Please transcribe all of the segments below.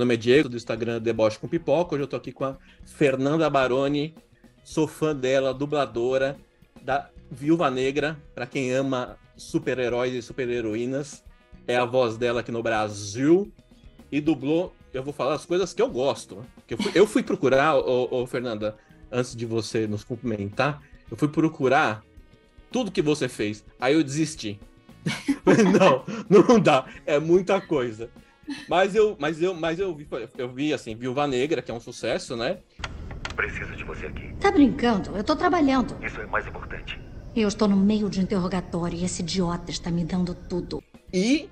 nome é Diego, do Instagram Deboche com Pipoca. Hoje eu tô aqui com a Fernanda Baroni. Sou fã dela, dubladora da Viúva Negra. Para quem ama super-heróis e super-heroínas, é a voz dela aqui no Brasil. E dublou, eu vou falar as coisas que eu gosto. Que eu, fui, eu fui procurar, ô, ô, Fernanda, antes de você nos cumprimentar, eu fui procurar tudo que você fez. Aí eu desisti. não, não dá. É muita coisa. Mas eu, mas eu, mas eu vi, eu vi assim, Viúva Negra, que é um sucesso, né? Preciso de você aqui. Tá brincando? Eu tô trabalhando. Isso é mais importante. Eu estou no meio de interrogatório e esse idiota está me dando tudo. E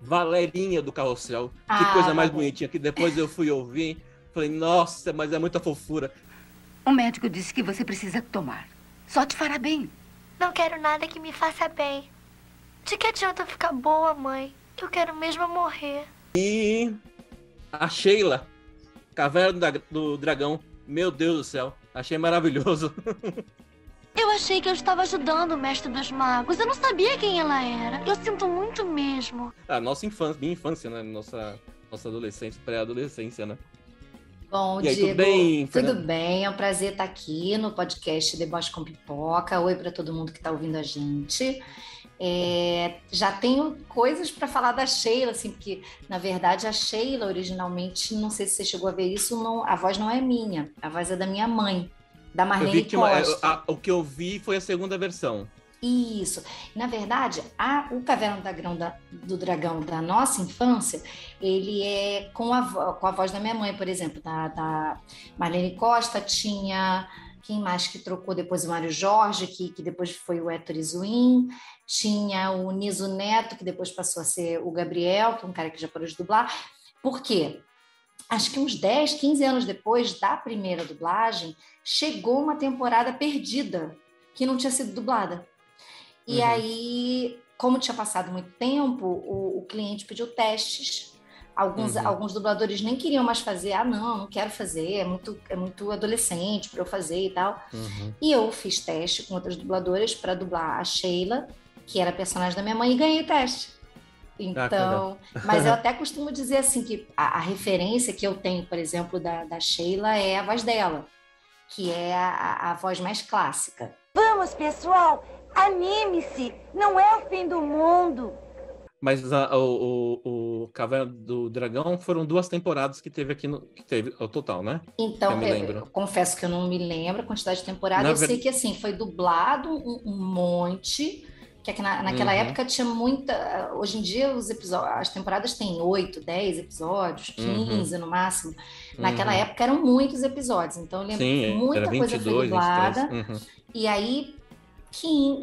Valerinha do Carrossel. Ah, que coisa mais bonitinha. Que depois eu fui ouvir. Falei, nossa, mas é muita fofura. O médico disse que você precisa tomar. Só te fará bem. Não quero nada que me faça bem. De que adianta eu ficar boa, mãe? Eu quero mesmo morrer. E a Sheila, Caverna do Dragão. Meu Deus do céu. Achei maravilhoso. Eu achei que eu estava ajudando o mestre dos magos. Eu não sabia quem ela era. Eu sinto muito mesmo. A nossa infância, minha infância, né? Nossa, nossa adolescência, pré-adolescência, né? Bom, aí, Diego, tudo bem, tudo Fernanda? bem? É um prazer estar aqui no podcast Deboche com Pipoca. Oi para todo mundo que está ouvindo a gente. É, já tenho coisas para falar da Sheila, assim, porque na verdade a Sheila originalmente, não sei se você chegou a ver isso, não, a voz não é minha, a voz é da minha mãe, da Marlene que Costa. a- o que eu vi foi a segunda versão. Isso. Na verdade, a- o Caverna da Grão da- do Dragão da nossa infância, ele é com a, com a voz da minha mãe, por exemplo, da, da Marlene Costa, tinha quem mais que trocou depois o Mário Jorge, que, que depois foi o Héctor Izuim, tinha o Niso Neto, que depois passou a ser o Gabriel, que é um cara que já parou de dublar. Por quê? Acho que uns 10, 15 anos depois da primeira dublagem, chegou uma temporada perdida, que não tinha sido dublada. E Uhum. aí, como tinha passado muito tempo, o, o cliente pediu testes. Alguns, Uhum. alguns dubladores nem queriam mais fazer. Ah, não, não quero fazer, é muito, é muito adolescente para eu fazer e tal. Uhum. E eu fiz teste com outras dubladoras para dublar a Sheila, que era personagem da minha mãe, e ganhei o teste. Ah, Então, mas eu até costumo dizer assim que a, a referência que eu tenho, por exemplo, da, da Sheila é a voz dela, que é a, a- voz mais clássica. Vamos, pessoal, anime-se. Não é o fim do mundo. Mas a- o, o, o Caverna do Dragão foram duas temporadas que teve aqui no. Que teve o total, né? Então, Eu me eu, lembro. eu confesso que eu não me lembro a quantidade de temporada. Na eu ver- sei que assim foi dublado um, um monte. Que é que na- naquela Uhum. época tinha muita. Hoje em dia os episódios, as temporadas têm 8, 10 episódios, 15 no máximo. Naquela Uhum. época eram muitos episódios, então eu lembro Sim, que muita coisa foi 22, dublada. 23. Uhum. E aí, 15,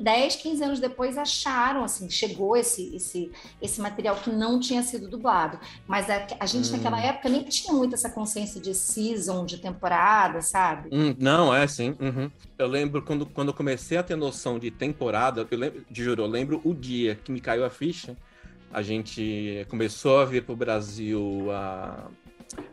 10, 15 anos depois, acharam, assim, chegou esse, esse, esse material que não tinha sido dublado. Mas a, a gente, Hum. naquela época, nem tinha muito essa consciência de season, de temporada, sabe? Hum, não, é sim. uhum. Eu lembro quando, quando eu comecei a ter noção de temporada, eu lembro, de juro, eu lembro o dia que me caiu a ficha. A gente começou a vir pro Brasil a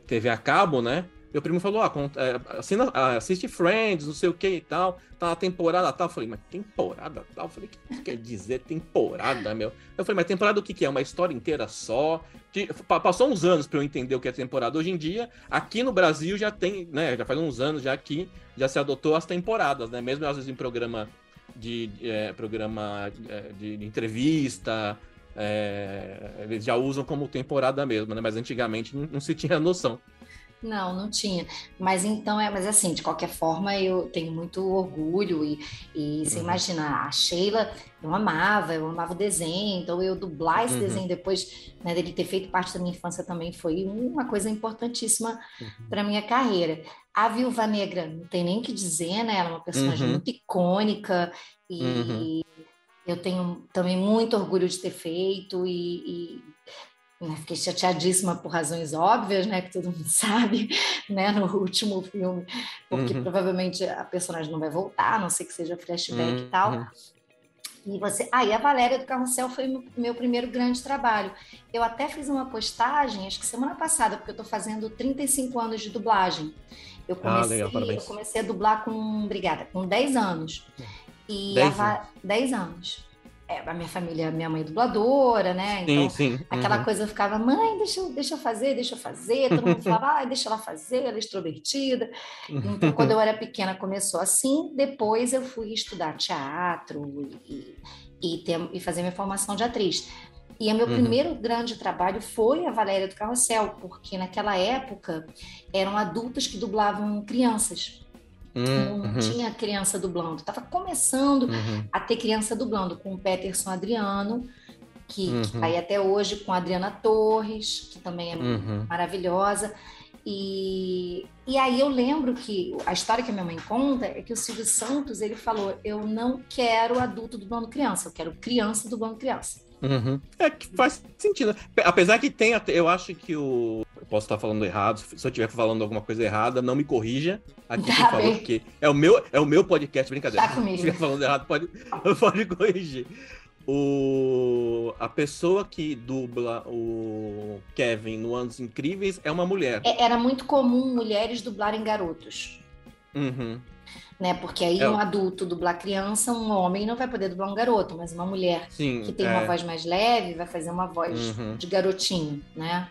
TV a cabo, né? Meu primo falou, ah, é, assina- ah, assiste Friends, não sei o que e tal, tá na temporada tal. Eu falei, mas temporada tal? Eu falei, o que isso quer dizer temporada, meu? Eu falei, mas temporada o que que é? Uma história inteira só? Que- pa- Passou uns anos pra eu entender o que é temporada. Hoje em dia, aqui no Brasil já tem, né? Já faz uns anos já que já se adotou as temporadas, né? Mesmo às vezes em programa de é, programa é, de, de entrevista, é, eles já usam como temporada mesmo, né? Mas antigamente não, não se tinha noção. Não, não tinha. Mas então, é, mas assim, de qualquer forma, eu tenho muito orgulho e, e você Uhum. imagina, a Sheila, eu amava, eu amava o desenho, então eu dublar esse Uhum. desenho depois né, dele ter feito parte da minha infância também foi uma coisa importantíssima para minha carreira. A Viúva Negra, não tem nem o que dizer, né? Ela é uma personagem Uhum. muito icônica e, Uhum. eu tenho também muito orgulho de ter feito e, e, né, fiquei chateadíssima por razões óbvias, né, que todo mundo sabe, né, no último filme, porque Uhum. provavelmente a personagem não vai voltar, a não ser que seja flashback e tal. Uhum. E você, ah, e a Valéria do Carrossel foi meu, meu primeiro grande trabalho. Eu até fiz uma postagem, acho que semana passada, porque eu estou fazendo 35 anos de dublagem. Eu Ah, comecei, legal, parabéns. eu comecei a dublar com, obrigada, com 10 anos. E 10 a Va- 10 anos. É, a minha família, minha mãe é dubladora, né? Então, sim, sim. aquela Uhum. coisa ficava, mãe, deixa, eu- deixa eu fazer, deixa eu fazer. Todo mundo falava, ah, deixa ela fazer, ela é extrovertida. Então, quando eu era pequena, começou assim. Depois eu fui estudar teatro e, e, ter- e fazer minha formação de atriz. E o meu Uhum. primeiro grande trabalho foi a Valéria do Carrossel, porque naquela época eram adultos que dublavam crianças. Não Uhum. tinha criança dublando. Estava começando Uhum. a ter criança dublando com o Peterson Adriano, que, Uhum. tá aí até hoje, com a Adriana Torres, que também é Uhum. maravilhosa. E, e aí eu lembro que a história que a minha mãe conta é que o Silvio Santos ele falou: eu não quero adulto dublando criança, eu quero criança dublando criança. Uhum. É que faz sentido. Apesar que tem, até- eu acho que o. Eu posso estar falando errado. Se eu estiver falando alguma coisa errada, não me corrija aqui quem Tá falou, bem. porque é o meu, é o meu podcast, brincadeira. Tá comigo. Se estiver falando errado, pode, pode corrigir. O, a pessoa que dubla o Kevin no Anos Incríveis é uma mulher. É- Era muito comum mulheres dublarem garotos. Uhum. Né? Porque aí É. um adulto dublar criança, um homem não vai poder dublar um garoto, mas uma mulher Sim. que tem é. uma voz mais leve vai fazer uma voz Uhum. de garotinho, né?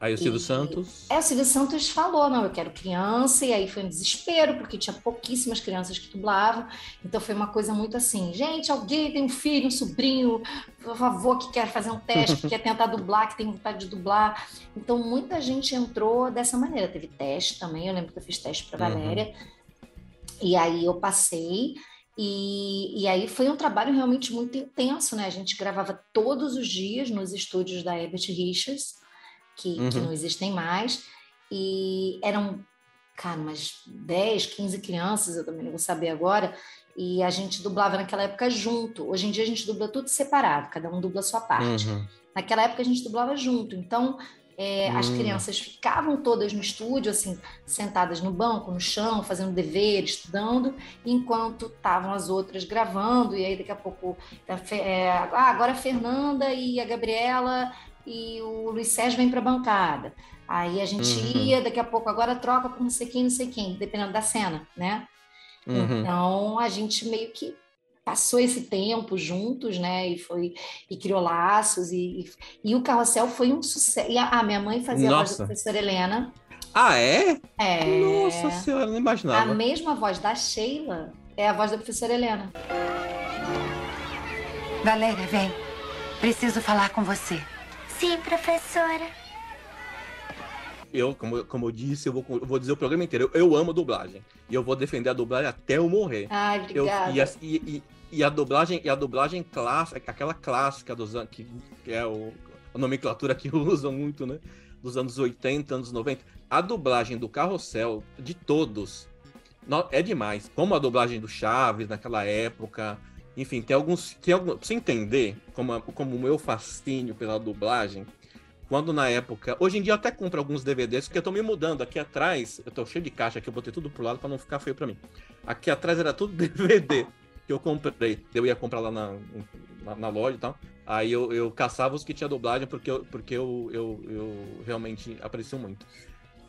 Aí o Silvio E- Santos. É, o Silvio Santos falou, não, eu quero criança, e aí foi um desespero, porque tinha pouquíssimas crianças que dublavam, então foi uma coisa muito assim, gente, alguém tem um filho, um sobrinho, por favor, que quer fazer um teste, que quer tentar dublar, que tem vontade de dublar, então muita gente entrou dessa maneira, teve teste também, eu lembro que eu fiz teste para Uhum. E aí eu passei, e, e aí foi um trabalho realmente muito intenso, né, a gente gravava todos os dias nos estúdios da Herbert Richards, que, que Uhum. não existem mais, e eram, cara, umas 10, 15 crianças, eu também não vou saber agora, e a gente dublava naquela época junto. Hoje em dia a gente dubla tudo separado, cada um dubla a sua parte. Uhum. Naquela época a gente dublava junto, então é, as Hum. crianças ficavam todas no estúdio, assim, sentadas no banco, no chão, fazendo dever, estudando, enquanto estavam as outras gravando, e aí daqui a pouco, é, ah, agora a Fernanda e a Gabriela e o Luiz Sérgio vêm para a bancada. Aí a gente Uhum. ia, daqui a pouco, agora troca com não sei quem, não sei quem, dependendo da cena, né? Uhum. Então a gente meio que passou esse tempo juntos, né? E foi e criou laços e, e, e o carrossel foi um sucesso. E a, a minha mãe fazia a voz Nossa. da professora Helena. Ah, é? É, Nossa senhora, não a imaginava. mesma voz da Sheila é a voz da professora Helena. Valéria, vem. Preciso falar com você. Sim, professora. Eu, como, como eu disse, eu vou, eu vou dizer o programa inteiro. Eu, eu amo dublagem. E eu vou defender a dublagem até eu morrer. Ai, Eu, obrigada. e, a, e, e- e a dublagem, e a dublagem clássica, aquela clássica dos anos, que, que é o, a nomenclatura que usam muito, né? Dos anos 80, anos 90. A dublagem do Carrossel, de todos, é demais. Como a dublagem do Chaves naquela época. Enfim, tem alguns. Tem algum, pra você entender como, como o meu fascínio pela dublagem, quando na época. Hoje em dia eu até compro alguns DVDs, porque eu tô me mudando. Aqui atrás, eu tô cheio de caixa aqui, eu botei tudo pro lado pra não ficar feio pra mim. Aqui atrás era tudo DVD que eu comprei. Eu ia comprar lá na, na, na loja e tal. Aí eu, eu caçava os que tinha dublagem, porque eu, porque eu, eu, eu realmente aprecio muito.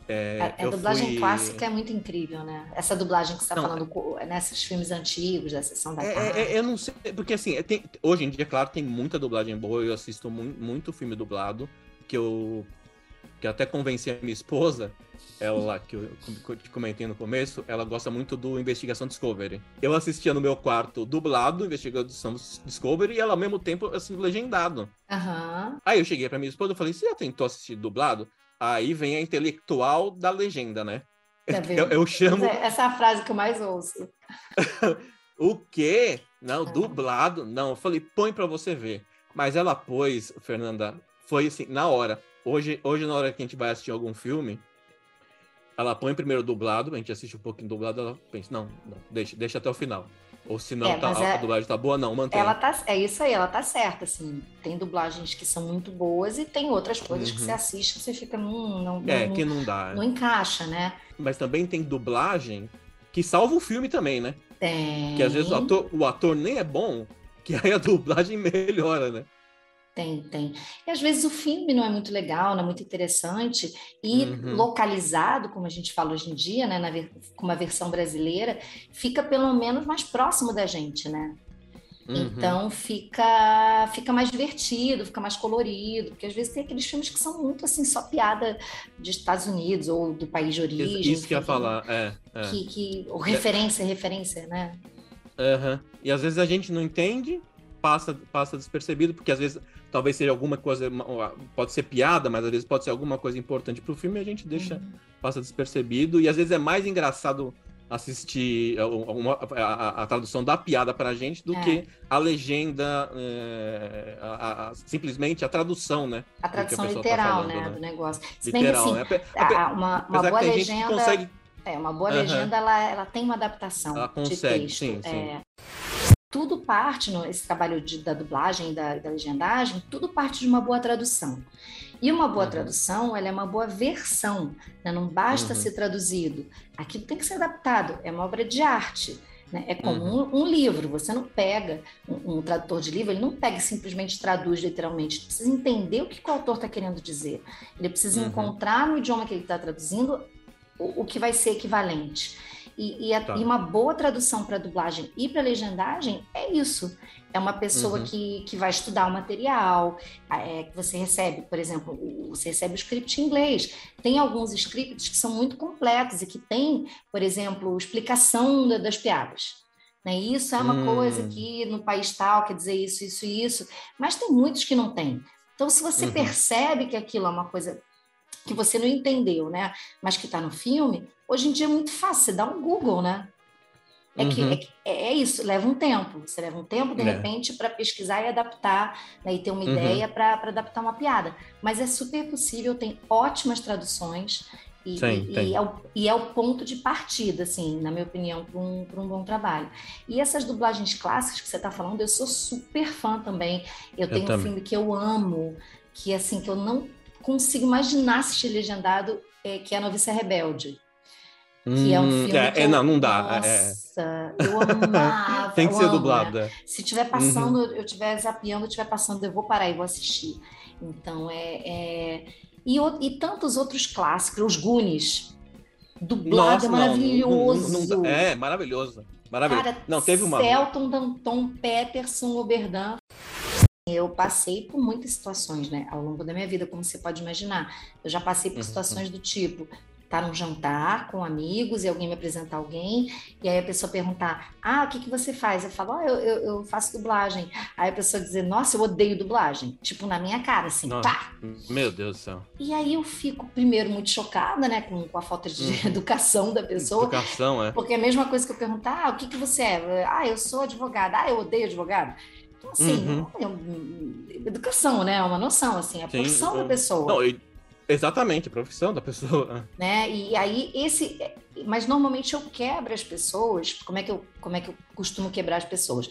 É, A, a dublagem fui- clássica é muito incrível, né? Essa dublagem que você está falando co- nesses filmes antigos, da sessão da É, tarde. é, é, eu não sei, porque assim, é, tem- hoje em dia, claro, tem muita dublagem boa, eu assisto mu- muito filme dublado, que eu, que até convenci a minha esposa, ela, que eu co- te comentei no começo, ela gosta muito do Investigação Discovery. Eu assistia no meu quarto dublado, Investigação Discovery, e ela ao mesmo tempo, assim, legendado. Aham. Aí eu cheguei pra minha esposa e falei, você já tentou assistir dublado? Aí vem a intelectual da legenda, né? Tá? Eu, eu chamo é- Essa é a frase que eu mais ouço. O quê? Não, Ah. dublado? Não, eu falei, põe pra você ver. Mas ela pôs, Fernanda, foi assim, na hora. Hoje, hoje na hora que a gente vai assistir algum filme, ela põe primeiro dublado, a gente assiste um pouquinho dublado, ela pensa, não, não, deixa, deixa até o final. Ou se não, É, tá, mas a, é- a dublagem tá boa, não, mantém. Ela tá, é isso aí, ela tá certa, assim. Tem dublagens que são muito boas e tem outras coisas que Uhum. você assiste que você fica, hum, não, É, não, que não dá. não encaixa, né? Mas também tem dublagem que salva o filme também, né? Tem. Que às vezes o ator, o ator nem é bom, que aí a dublagem melhora, né? Tem, tem. E às vezes o filme não é muito legal, não é muito interessante, e Uhum. localizado, como a gente fala hoje em dia, né, na com uma versão brasileira, fica pelo menos mais próximo da gente, né? Uhum. Então fica fica mais divertido, fica mais colorido, porque às vezes tem aqueles filmes que são muito assim, só piada de Estados Unidos ou do país de origem. Isso que eu ia falar, é. é. Que, que, ou referência, referência, né? Aham. E às vezes a gente não entende, passa, passa despercebido, porque às vezes talvez seja alguma coisa, pode ser piada, mas às vezes pode ser alguma coisa importante pro filme e a gente deixa, Uhum. passa despercebido. E às vezes é mais engraçado assistir a, uma- a- a- a tradução da piada pra gente do É. que a legenda, é, a- a- a- simplesmente a tradução, né? A a tradução tá literal, falando, né, né? do negócio. Se bem que Literal, assim, né? A- a- uma, uma boa legenda, consegue. é, uma boa Aham. legenda, ela, ela tem uma adaptação Ela de consegue, texto. sim, sim. é. Tudo parte, no, esse trabalho de, da dublagem e da, da legendagem, tudo parte de uma boa tradução. E uma boa Uhum. tradução, ela é uma boa versão, né? não basta Uhum. ser traduzido. Aquilo tem que ser adaptado, é uma obra de arte. né? É como Uhum. um, um livro, você não pega, um, um tradutor de livro, ele não pega e simplesmente traduz literalmente, ele precisa entender o que, que o autor está querendo dizer. Ele precisa Uhum. encontrar no idioma que ele está traduzindo o, o que vai ser equivalente. E, e a- Tá. e uma boa tradução para dublagem e para legendagem é isso. É uma pessoa Uhum. que, que vai estudar o material, é, que você recebe, por exemplo, o- você recebe o script em inglês. Tem alguns scripts que são muito completos e que tem, por exemplo, explicação da- das piadas. Né? Isso é uma Hum. coisa que no país tal quer dizer isso, isso e isso, mas tem muitos que não tem. Então, se você Uhum. percebe que aquilo é uma coisa que você não entendeu, né? Mas que está no filme, hoje em dia é muito fácil, você dá um Google, né? É, que, Uhum. é, que- é isso, leva um tempo. Você leva um tempo, de É. repente, para pesquisar e adaptar, né, e ter uma Uhum. ideia para adaptar uma piada. Mas é super possível, tem ótimas traduções. E, Tem, e- e é o, e é o ponto de partida, assim, na minha opinião, para um, pra um bom trabalho. E essas dublagens clássicas que você está falando, eu sou super fã também. Eu tenho um também. filme que eu amo, que assim, que eu não consigo imaginar assistir legendado, é, que é a Noviça Rebelde. Que é um Hum, filme é, que é, não, não dá. é. Nossa, eu amava. Tem que ser né? dublado. é. Se tiver passando, eu estiver zapeando, estiver passando, eu vou parar e vou assistir. Então é. é- E, e tantos outros clássicos, os Goonies. Dublado é não, não, maravilhoso. não- não dá. é, maravilhoso. Maravilhoso. Cara, não, teve uma. Celton, Danton, Peterson, Oberdan. Eu passei por muitas situações, né, ao longo da minha vida, como você pode imaginar. Eu já passei por Uhum. situações do tipo estar num jantar com amigos e alguém me apresentar alguém, e aí a pessoa perguntar: Ah, o que, que você faz? Eu falo: "Ah, eu, eu, eu faço dublagem. Aí a pessoa dizer: Nossa, eu odeio dublagem. Tipo, na minha cara, assim, Nossa. pá! Meu Deus do céu. E aí eu fico, primeiro, muito chocada, né, com, com a falta de Uhum. educação da pessoa. Educação, é. Porque é a mesma coisa que eu perguntar, ah, o que, que você é? Ah, eu sou advogada. Ah, eu odeio advogado. Então, assim, Uhum. é um- educação, né? É uma noção, assim, a Sim, profissão da eu- pessoa, Não, exatamente, a profissão da pessoa. né? E aí, esse... Mas, normalmente, eu quebro as pessoas. Como é que eu, como é que eu costumo quebrar as pessoas?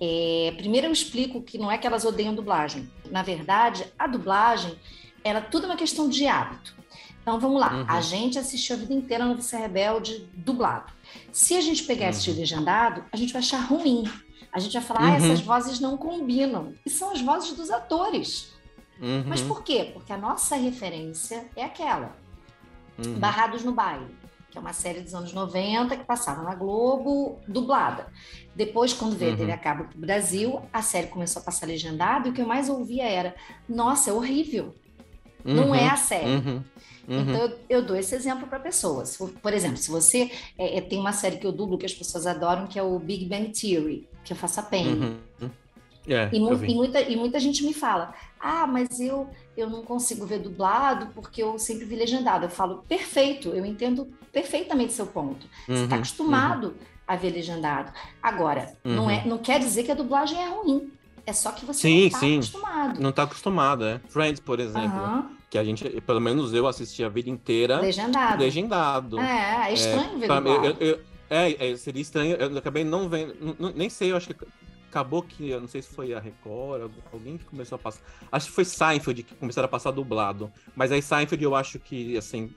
É, primeiro, eu explico que não é que elas odeiam dublagem. Na verdade, a dublagem, ela tudo é uma questão de hábito. Então, vamos lá. Uhum. A gente assistiu a vida inteira no Vice Rebelde dublado. Se a gente pegar e assistir legendado, a gente vai achar ruim. A gente vai falar, ah, Uhum. essas vozes não combinam. E são as vozes dos atores. Uhum, Mas por quê? Porque a nossa referência é aquela. uhum. Barrados no Baile, que é uma série dos anos 90 que passava na Globo, dublada. Depois, quando veio a Uhum. TV a cabo pro Brasil, a série começou a passar legendado e o que eu mais ouvia era: Nossa, é horrível. Não Uhum, é a série. Uhum. Uhum. Então, eu, eu dou esse exemplo para pessoas. Se for- Por exemplo, se você é, é, tem uma série que eu dublo que as pessoas adoram, que é o Big Bang Theory, que eu faço a Penny. Uhum. É, E, mu- e muita, e muita gente me fala: ah, mas eu, eu não consigo ver dublado porque eu sempre vi legendado. Eu falo: perfeito, eu entendo perfeitamente seu ponto. Você está Uhum, acostumado a ver legendado. Agora, não, Uhum. é, não quer dizer que a dublagem é ruim. É só que você Sim, não está acostumado. Não tá acostumado, é. Friends, por exemplo, Aham, que a gente, pelo menos eu assisti a vida inteira Legendado. legendado. É, é estranho ver Pra mim, dublado. eu- eu- é, é, seria estranho. Eu acabei não vendo. nem sei, eu acho que acabou que. Eu não sei se foi a Record, algu- alguém que começou a passar. Acho que foi Seinfeld que começaram a passar dublado. Mas aí Seinfeld eu acho que, assim.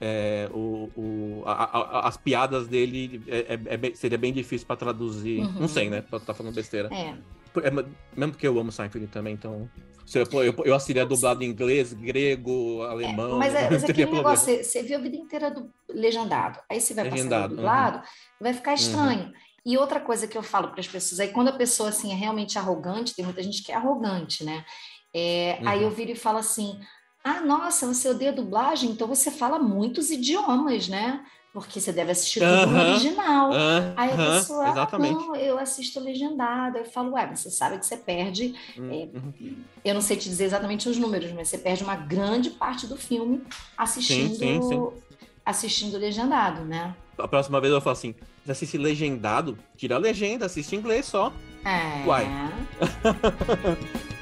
é, o, o- a- a- as piadas dele é, é- é seria bem difícil pra traduzir. Uhum. Não sei, né? Pra estar falando besteira. É. É, mesmo porque eu amo Seinfeld também, então. Eu, eu, eu assistiria dublado em inglês, grego, alemão. Mas, é, mas é aquele negócio, você, você viu a vida inteira do legendado. Aí você vai Legendado, passar do dublado, vai ficar estranho. E outra coisa que eu falo para as pessoas, aí quando a pessoa assim é realmente arrogante, tem muita gente que é arrogante, né? É, uhum. Aí eu viro e falo assim: ah, nossa, você odeia dublagem, então você fala muitos idiomas, né? Porque você deve assistir tudo no original. Aí a pessoa, exatamente. não, eu assisto legendado. Eu falo, ué, você sabe que você perde. Uhum. É, eu não sei te dizer exatamente os números, mas você perde uma grande parte do filme assistindo, sim, sim, sim. assistindo legendado, né? A próxima vez eu falo assim: você assiste legendado, tira a legenda, assiste em inglês só. É. Uai.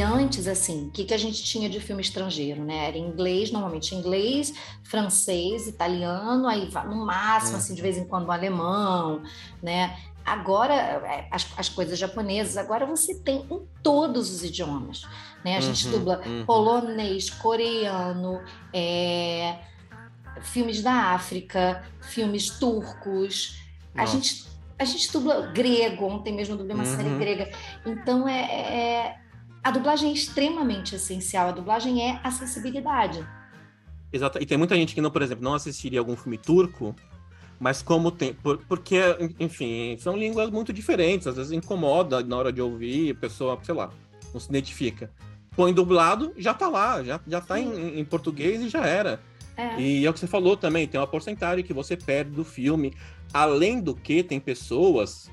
antes, assim, o que, que a gente tinha de filme estrangeiro, né? Era inglês, normalmente inglês, francês, italiano, aí no máximo, é. assim, de vez em quando um alemão, né? Agora, é, as, as coisas japonesas, agora você tem em todos os idiomas, né? A gente uhum, dubla uhum. polonês, coreano, é, filmes da África, filmes turcos. A gente a gente dubla grego, ontem mesmo eu dublei uma uhum. série grega. Então é, é, a dublagem é extremamente essencial. A dublagem é acessibilidade. Exato. E tem muita gente que não, por exemplo, não assistiria algum filme turco, mas como tem, por, porque, enfim, são línguas muito diferentes, às vezes incomoda na hora de ouvir, a pessoa, sei lá, não se identifica. Põe dublado, já tá lá, já, já tá em, em, português e já era. É. E é o que você falou também, tem uma porcentagem que você perde do filme. Além do que, tem pessoas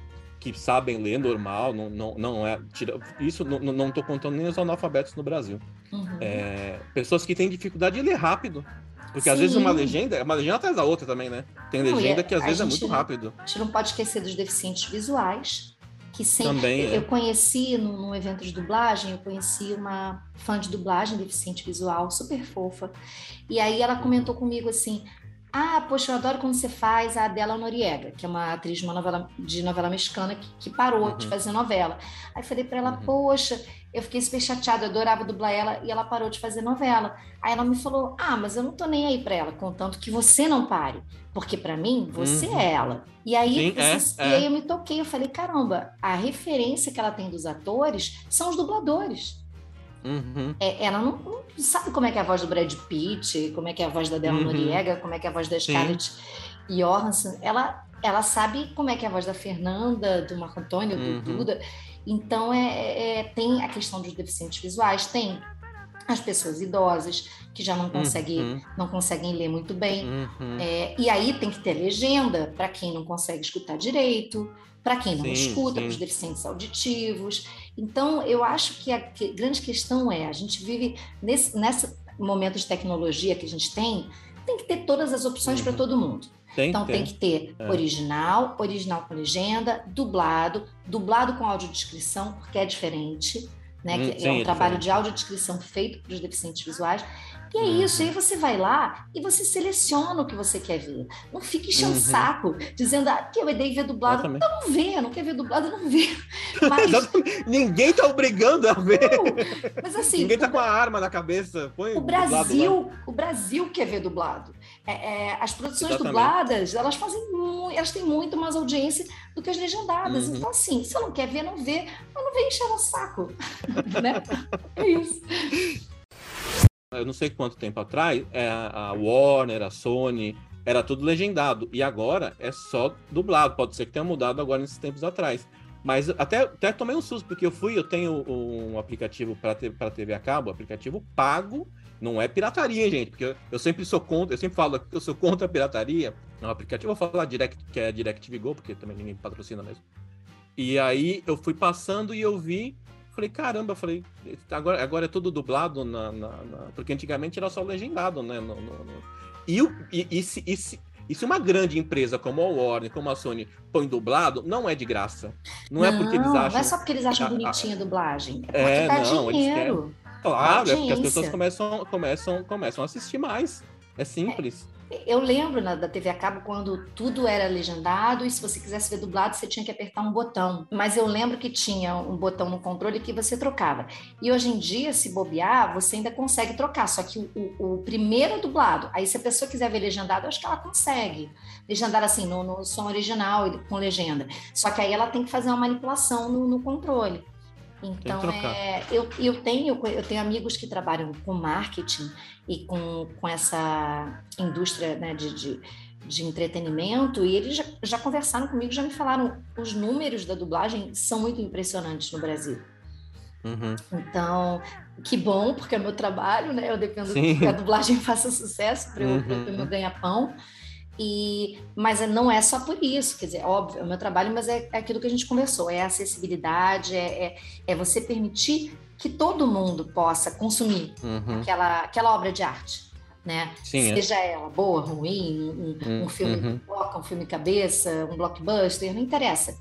que sabem ler normal, não, não, não é. Tira, isso não, não tô contando nem os analfabetos no Brasil. Uhum. É, pessoas que têm dificuldade de ler rápido. Porque Sim. às vezes uma legenda, uma legenda atrás da outra também, né? Tem legenda que às vezes é muito rápido. A gente não pode esquecer dos deficientes visuais, que sempre. Também, é. Eu conheci num, num, evento de dublagem, eu conheci uma fã de dublagem deficiente visual, super fofa. E aí ela comentou comigo assim: ah, poxa, eu adoro quando você faz a Adela Noriega, que é uma atriz de, uma novela, de novela mexicana que, que parou uhum. de fazer novela. Aí falei para ela, uhum. poxa, eu fiquei super chateada, eu adorava dublar ela e ela parou de fazer novela. Aí ela me falou, ah, mas eu não tô nem aí para ela, contanto que você não pare, porque para mim você uhum. é ela. E aí, Sim, é, e é. aí eu me toquei, eu falei, caramba, a referência que ela tem dos atores são os dubladores. Uhum. É, ela não, não, sabe como é que é a voz do Brad Pitt, como é que é a voz da Della uhum. Noriega, como é que é a voz da Scarlett Sim. Johansson. Ela, ela sabe como é que é a voz da Fernanda, do Marco Antônio, uhum. do Duda. Então, é, é, tem a questão dos deficientes visuais, tem as pessoas idosas que já não conseguem, uhum. não conseguem ler muito bem. Uhum. É, e aí tem que ter legenda para quem não consegue escutar direito, para quem não sim, escuta, para os deficientes auditivos. Então, eu acho que a grande questão é: a gente vive nesse, nesse momento de tecnologia que a gente tem, tem que ter todas as opções uhum. para todo mundo. Tem, então tem, tem que ter é. original, original com legenda, dublado, dublado com audiodescrição, porque é diferente, né? Hum, que sim, é um é trabalho de audiodescrição feito para os deficientes visuais. E é uhum. isso, aí você vai lá e você seleciona o que você quer ver. Não fique enchendo uhum. saco, dizendo ah, que eu dei ver dublado. Então não vê, não quer ver dublado, não vê. Mas... Ninguém tá obrigando a ver. mas assim. Ninguém tá com a arma na cabeça. Põe o Brasil, o Brasil quer ver dublado. É, é, as produções Exatamente. dubladas, elas fazem muito, elas têm muito mais audiência do que as legendadas. Uhum. Então, assim, se você não quer ver, não vê, mas não vem encher o saco. né? É isso eu não sei quanto tempo atrás, é, a Warner, a Sony, era tudo legendado. E agora é só dublado. Pode ser que tenha mudado agora nesses tempos atrás. Mas até, até tomei um susto, porque eu fui, eu tenho um aplicativo para TV a cabo, aplicativo pago, não é pirataria, gente, porque eu, eu, sempre sou contra, eu sempre falo que eu sou contra a pirataria. É um aplicativo, vou falar direct, que é DirectV Go, porque também ninguém patrocina mesmo. E aí eu fui passando e eu vi Falei, caramba, falei, agora, agora é tudo dublado, na, na, na... porque antigamente era só legendado, né? No, no, no... E, e, e, se, e, se, e se uma grande empresa como a Warner, como a Sony, põe dublado, não é de graça. Não, não é porque eles acham. Não é só porque eles acham bonitinha a, dublagem. É, é porque dá não, dinheiro. Claro, é porque as pessoas começam, começam, começam a assistir mais. É simples. Eu lembro na, da TV a cabo quando tudo era legendado e se você quisesse ver dublado, você tinha que apertar um botão. Mas eu lembro que tinha um botão no controle que você trocava. E hoje em dia, se bobear, você ainda consegue trocar, só que o, o, o primeiro é dublado. Aí, se a pessoa quiser ver legendado, eu acho que ela consegue. Legendar assim, no, no som original, com legenda. Só que aí ela tem que fazer uma manipulação no, no controle. Então, é, eu, eu, tenho, eu tenho amigos que trabalham com marketing e com, com essa indústria né, de, de, de, entretenimento, e eles já, já conversaram comigo, já me falaram, os números da dublagem são muito impressionantes no Brasil. Uhum. Então, que bom, porque é meu trabalho, né? Eu dependo Sim. que a dublagem faça sucesso para eu, uhum. eu ganhar pão. E, mas não é só por isso, quer dizer, óbvio, é o meu trabalho, mas é, é aquilo que a gente conversou, é a acessibilidade, é, é, é você permitir que todo mundo possa consumir uhum. aquela, aquela obra de arte. Né? Sim, é. Seja é. ela boa, ruim, um, um uhum. filme uhum. um filme cabeça, um blockbuster, não interessa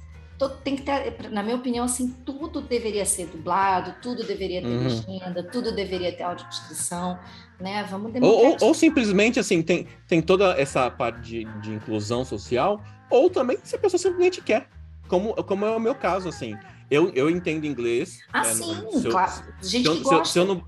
tem que ter, na minha opinião, assim, tudo deveria ser dublado, tudo deveria ter uhum. legenda, tudo deveria ter audiodescrição, né? Vamos ou, ou, ou, simplesmente, assim, tem, tem toda essa parte de, de inclusão social, ou também se a pessoa simplesmente quer, como, como é o meu caso, assim. Eu, eu entendo inglês. Ah, né, sim, se eu, claro. Gente se, gosta. Se, se, eu não,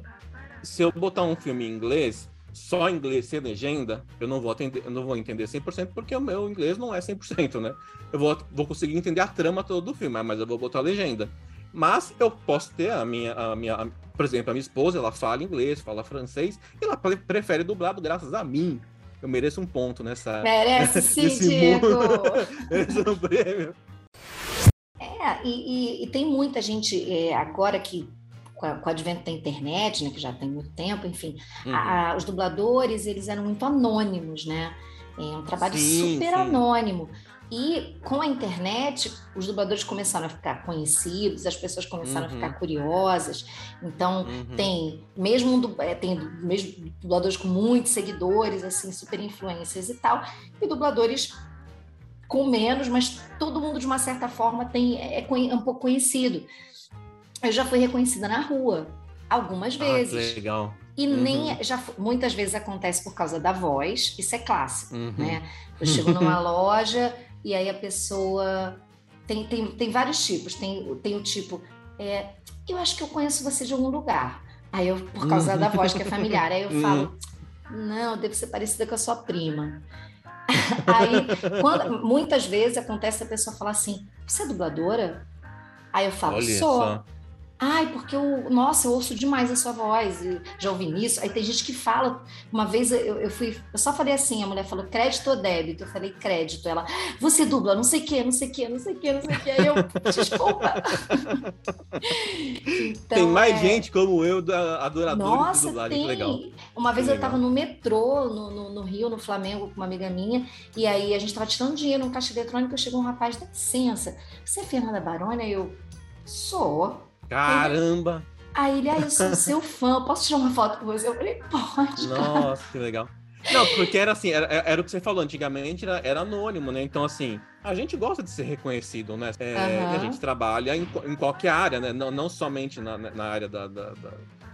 se eu botar um filme em inglês, só inglês sem legenda, eu não vou atender, eu não vou entender 100% porque o meu inglês não é 100%, né? Eu vou, vou conseguir entender a trama toda do filme, mas eu vou botar a legenda. Mas eu posso ter a minha, a minha a, por exemplo, a minha esposa, ela fala inglês, fala francês, e ela prefere dublado graças a mim. Eu mereço um ponto nessa. Merece sim, Diego! Esse é um prêmio. É, e, e, e, tem muita gente é, agora que com, a, com o advento da internet, né, que já tem muito tempo, enfim, uhum. a, os dubladores eles eram muito anônimos, né? É um trabalho sim, super sim. anônimo. E com a internet, os dubladores começaram a ficar conhecidos, as pessoas começaram uhum. a ficar uhum. curiosas. Então, uhum. tem mesmo é, tem mesmo dubladores com muitos seguidores, assim, super influências e tal, e dubladores com menos, mas todo mundo de uma certa forma tem é, é um pouco conhecido eu já fui reconhecida na rua algumas ah, vezes. Ah, legal. E uhum. nem já muitas vezes acontece por causa da voz, isso é clássico, uhum. né? Eu chego numa loja e aí a pessoa tem, tem, tem vários tipos. Tem, tem o tipo, é, eu acho que eu conheço você de algum lugar. Aí eu, por causa uhum. da voz que é familiar, aí eu uhum. falo, não, deve ser parecida com a sua prima. aí, quando, muitas vezes acontece a pessoa falar assim, você é dubladora? Aí eu falo, Olha sou. Só. Ai, porque eu, nossa, eu ouço demais a sua voz, já ouvi nisso. Aí tem gente que fala. Uma vez eu, eu fui, eu só falei assim: a mulher falou crédito ou débito? Eu falei crédito. Ela, você dubla, não sei o que, não sei o que, não sei o que, não sei o que. Aí eu, desculpa. então, tem mais é... gente como eu, adorador nossa, de dublagem, tem. legal. Uma vez que eu estava no metrô, no, no, no, Rio, no Flamengo, com uma amiga minha, e aí a gente estava tirando dinheiro no caixa eletrônico, chegou um rapaz, dá licença, você é Fernanda Baroni? Aí eu, sou. Caramba! Aí ele, ah, eu sou seu fã, posso tirar uma foto com você? Eu falei, pode. Nossa, que legal. Não, porque era assim, era, era o que você falou, antigamente era, era, anônimo, né? Então, assim, a gente gosta de ser reconhecido, né? É, uhum. A gente trabalha em, em, qualquer área, né? Não, não somente na, na área da, da, da,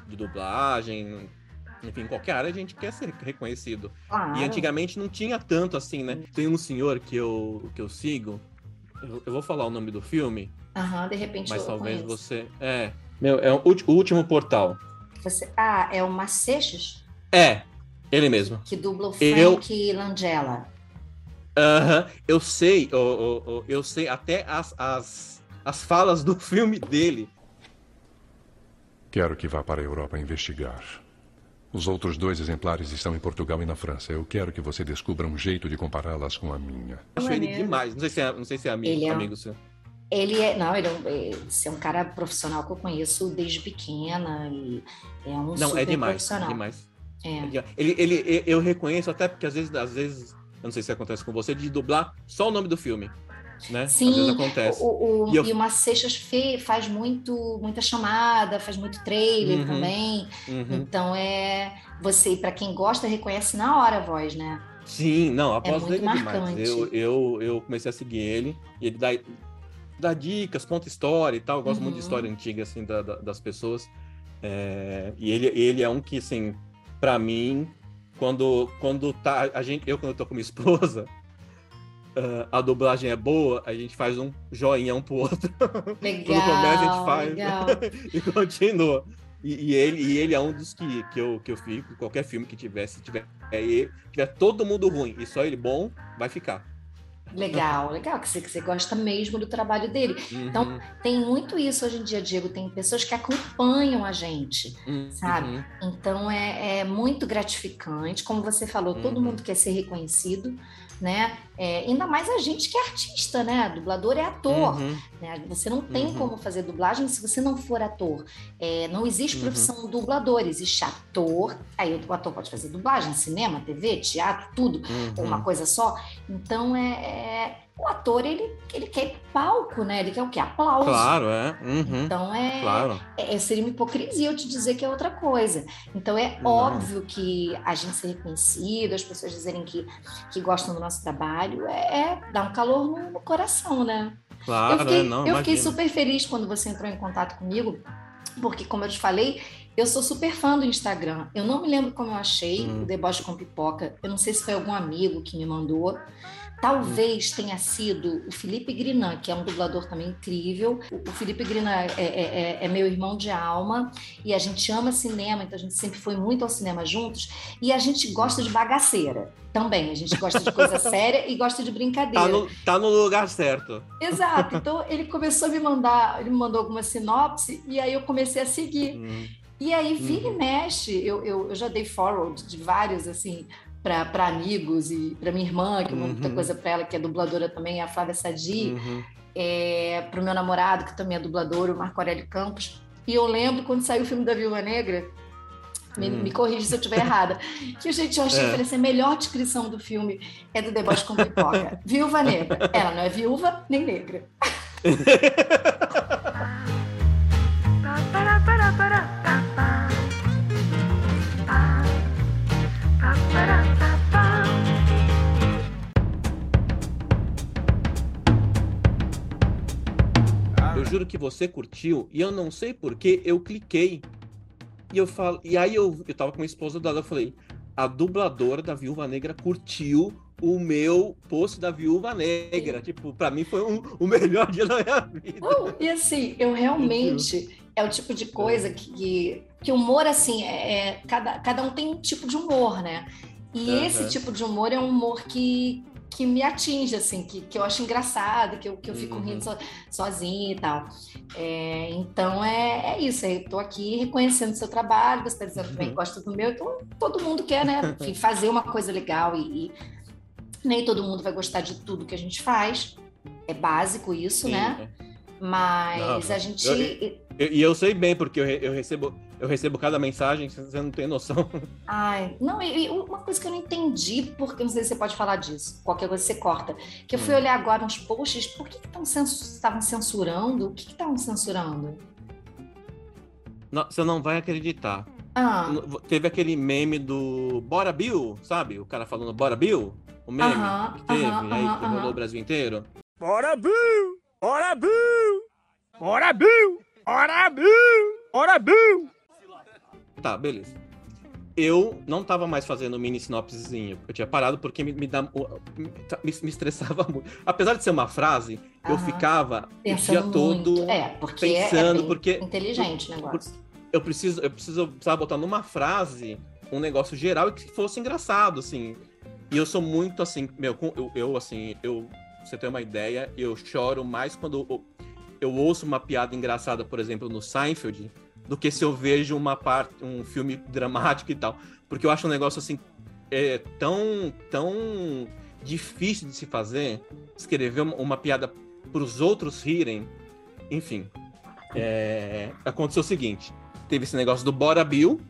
de dublagem, enfim, em qualquer área a gente quer ser reconhecido. Claro. E antigamente não tinha tanto assim, né? Tem um senhor que eu, que eu sigo, eu, eu vou falar o nome do filme, Aham, de repente Mas talvez conheço. você. É. Meu, é o, último portal. Você... Ah, é o Macechos? É, ele mesmo. Que dubla o Frank eu... Langella. Aham, eu sei, eu, eu, eu, sei até as, as, as falas do filme dele. Quero que vá para a Europa investigar. Os outros dois exemplares estão em Portugal e na França. Eu quero que você descubra um jeito de compará-las com a minha. Acho ele demais. Não sei se é, não sei se é amigo, ele é... amigo seu. Ele é, não, ele é, um, é, é um cara profissional que eu conheço desde pequena e é um não, super é demais, profissional. É demais. É. Ele, ele, eu reconheço até porque às vezes, às vezes, eu não sei se acontece com você, de dublar só o nome do filme. Né? Sim, acontece. O, o, e, eu... e o Macechas faz muito, muita chamada, faz muito trailer uhum, também. Uhum. Então é você, para quem gosta, reconhece na hora a voz, né? Sim, não, a voz é dele é demais. Eu, eu, eu comecei a seguir ele e ele dá dá dicas, conta história e tal. Eu gosto uhum. muito de uhum. história antiga, assim, da, da, das pessoas. É, e ele, ele é um que, assim, para mim, quando, quando tá. A gente, eu, quando eu tô com minha esposa, uh, a dublagem é boa, a gente faz um joinha um pro outro. Legal. quando começa, a gente faz legal. e continua. E, e ele, e ele é um dos que, que, eu, que eu fico, qualquer filme que tiver, se tiver, é ele, tiver todo mundo ruim e só ele bom, vai ficar. Legal, legal, que você, que você gosta mesmo do trabalho dele. Então, Uhum, tem muito isso hoje em dia, Diego. Tem pessoas que acompanham a gente, uhum, sabe? Então, é, é muito gratificante. Como você falou, todo Uhum. mundo quer ser reconhecido, né? É, ainda mais a gente que é artista, né? Dublador é ator. uhum, né? Você não tem Uhum. como fazer dublagem se você não for ator. É, não existe Uhum. profissão dublador, existe ator. Aí o ator pode fazer dublagem, cinema, TV, teatro, tudo ou uma uhum. coisa só. Então é, é- o ator ele, ele quer palco, né? Ele quer o quê? Aplauso. Claro, é. Uhum, Então é, Claro. é- seria uma hipocrisia eu te dizer que é outra coisa. Então é Não. óbvio que a gente ser reconhecido, as pessoas dizerem que, que gostam do nosso trabalho, é, é dar um calor no, no coração, né? Claro, eu fiquei, é, não, eu fiquei super feliz quando você entrou em contato comigo, porque, como eu te falei, eu sou super fã do Instagram. Eu não me lembro como eu achei Hum. o Deboche com Pipoca. Eu não sei se foi algum amigo que me mandou. Talvez tenha sido o Felipe Grinan, que é um dublador também incrível. O Felipe Grinan é, é- é- é meu irmão de alma e a gente ama cinema, então a gente sempre foi muito ao cinema juntos. E a gente gosta de bagaceira também. A gente gosta de coisa séria e gosta de brincadeira. Tá no, tá no lugar certo. Exato. Então ele começou a me mandar, ele me mandou alguma sinopse e aí eu comecei a seguir. Hum, E aí vira Uhum. e mexe, eu, eu, eu já dei forward de vários assim para amigos e para minha irmã, que eu mando muita Uhum. coisa para ela, que é dubladora também, a Flávia Sadi, uhum. é, para o meu namorado, que também é dublador, o Marco Aurélio Campos. E eu lembro quando saiu o filme da Viúva Negra, me, Hum. me corrige se eu estiver errada. Que, gente, eu achei É. que assim, a melhor descrição do filme é do deboche com pipoca. viúva negra. Ela não é viúva nem negra. que você curtiu e eu não sei porque eu cliquei. E eu falo, e aí eu, eu tava com a esposa dela, eu falei: "A dubladora da Viúva Negra curtiu o meu post da Viúva Negra". Tipo, pra mim foi um- o melhor dia da minha vida. Não, e assim, eu realmente é o tipo de coisa que, que humor, assim, é, é- cada, cada um tem um tipo de humor, né? E Aham. esse tipo de humor é um humor que, que me atinge, assim, que, que eu acho engraçado, que eu, que eu fico Uhum. rindo so- sozinha e tal. É, então é, é isso, eu tô aqui reconhecendo o seu trabalho, você está dizendo também que Uhum. gosta do meu, então todo mundo quer, né? Enfim, fazer uma coisa legal e, e nem todo mundo vai gostar de tudo que a gente faz. É básico isso, né? Mas Não, a gente. eu- E e eu sei bem, porque eu, eu recebo, eu recebo cada mensagem, você não tem noção. Ai, não, e, e uma coisa que eu não entendi, porque não sei se você pode falar disso, qualquer coisa você corta. Que eu fui Hum. olhar agora uns posts, por que que estão censu- estavam censurando? O que que estavam censurando? Não, você não vai acreditar. Ah, Teve aquele meme do Bora Bill, sabe? O cara falando Bora Bill, o meme Aham, que teve, aham, e aí aham, que rolou o Brasil inteiro. Bora, Bill! Bora, Bill! Bora, Bill! Bora, Bill! Bora, Bill! Tá, beleza. Eu não tava mais fazendo mini sinopsezinho. Eu tinha parado porque me, me, dá, o- me, tá- me- me estressava muito. Apesar de ser uma frase, eu ficava o pensando dia todo muito. É, porque é- pensando, é porque inteligente o negócio. eu preciso, eu preciso precisava botar numa frase um negócio geral e que fosse engraçado, assim. E eu sou muito assim, meu, eu, eu, assim, eu, você ter uma ideia, eu choro mais quando eu, eu ouço uma piada engraçada, por exemplo, no Seinfeld, do que se eu vejo uma parte, um filme dramático e tal. Porque eu acho um negócio assim é, tão, tão difícil de se fazer, escrever uma, uma piada para os outros rirem. Enfim, é, aconteceu o seguinte: teve esse negócio do Bora Bill,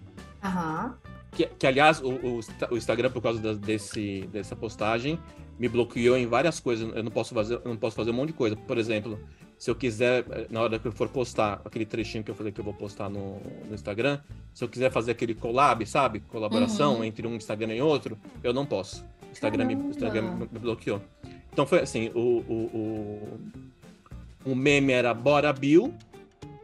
Aham. que, que, aliás, o, o o Instagram, por causa da- desse, dessa postagem, me bloqueou em várias coisas. Eu não posso fazer, eu não posso fazer um monte de coisa. Por exemplo, se eu quiser, na hora que eu for postar aquele trechinho que eu falei que eu vou postar no, no Instagram, se eu quiser fazer aquele collab, sabe? Colaboração Uhum. entre um Instagram e outro, eu não posso. O Instagram, me, Instagram me, bloqueou. Então foi assim, o, o, o, o meme era Bora Bill,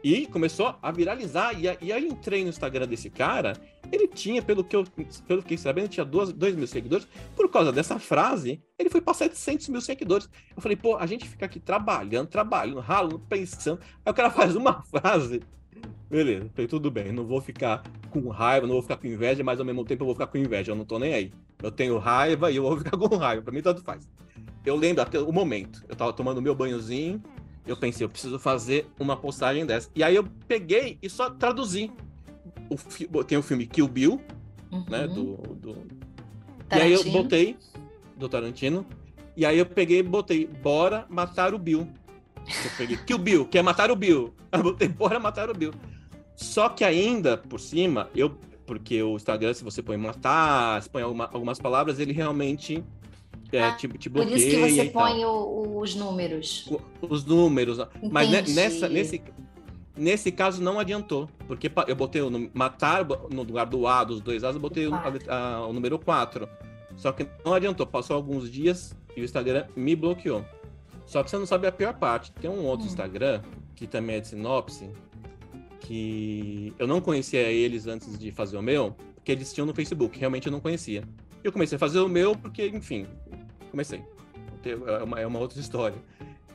e começou a viralizar. E, e aí eu entrei no Instagram desse cara Ele tinha, pelo que eu pelo que sabendo, tinha 2 mil seguidores. Por causa dessa frase, ele foi para 700 mil seguidores. Eu falei, pô, a gente fica aqui trabalhando, trabalhando, ralando, pensando. Aí o cara faz uma frase. Beleza, falei, tudo bem, não vou ficar com raiva, não vou ficar com inveja, mas ao mesmo tempo eu vou ficar com inveja, eu não tô nem aí. Eu tenho raiva e eu vou ficar com raiva, pra mim tanto faz. Eu lembro até o momento, eu tava tomando meu banhozinho, eu pensei, eu preciso fazer uma postagem dessa. E aí eu peguei e só traduzi. O, tem o filme Kill Bill, uhum. né? Do, do... E aí eu botei, do Tarantino. E aí eu peguei e botei, bora matar o Bill. Eu peguei Kill Bill, que é matar o Bill. Eu botei, bora matar o Bill. Só que ainda, por cima, eu. Porque o Instagram, se você põe matar, se põe alguma, algumas palavras, ele realmente é, ah, te, te bloqueia. Por isso que você põe o, os números. Os números. Entendi. Mas nessa, nesse, nesse caso não adiantou. Porque eu botei o matar no lugar do A, dos dois A's, eu botei o, a, o número 4. Só que não adiantou. Passou alguns dias e o Instagram me bloqueou. Só que você não sabe a pior parte. Tem um outro hum. Instagram, que também é de sinopse, que eu não conhecia eles antes de fazer o meu, porque eles tinham no Facebook. Realmente eu não conhecia. Eu comecei a fazer o meu porque, enfim, comecei. É uma, é uma outra história.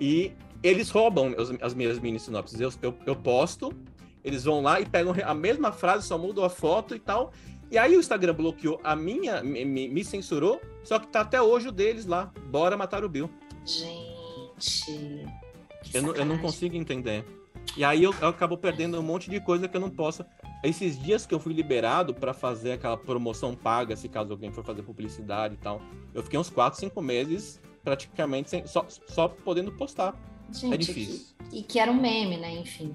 E eles roubam as, as minhas mini sinopses. Eu, eu, eu, posto, eles vão lá e pegam a mesma frase, só mudam a foto e tal. E aí o Instagram bloqueou a minha, me, me censurou, só que tá até hoje o deles lá. Bora matar o Bill. Gente. Eu não, eu não consigo entender. E aí eu, eu acabo perdendo um monte de coisa que eu não posso. Esses dias que eu fui liberado para fazer aquela promoção paga, se caso alguém for fazer publicidade e tal, eu fiquei uns 4, 5 meses praticamente sem, só, só podendo postar. Gente, é difícil. Que, e que era um meme, né? Enfim.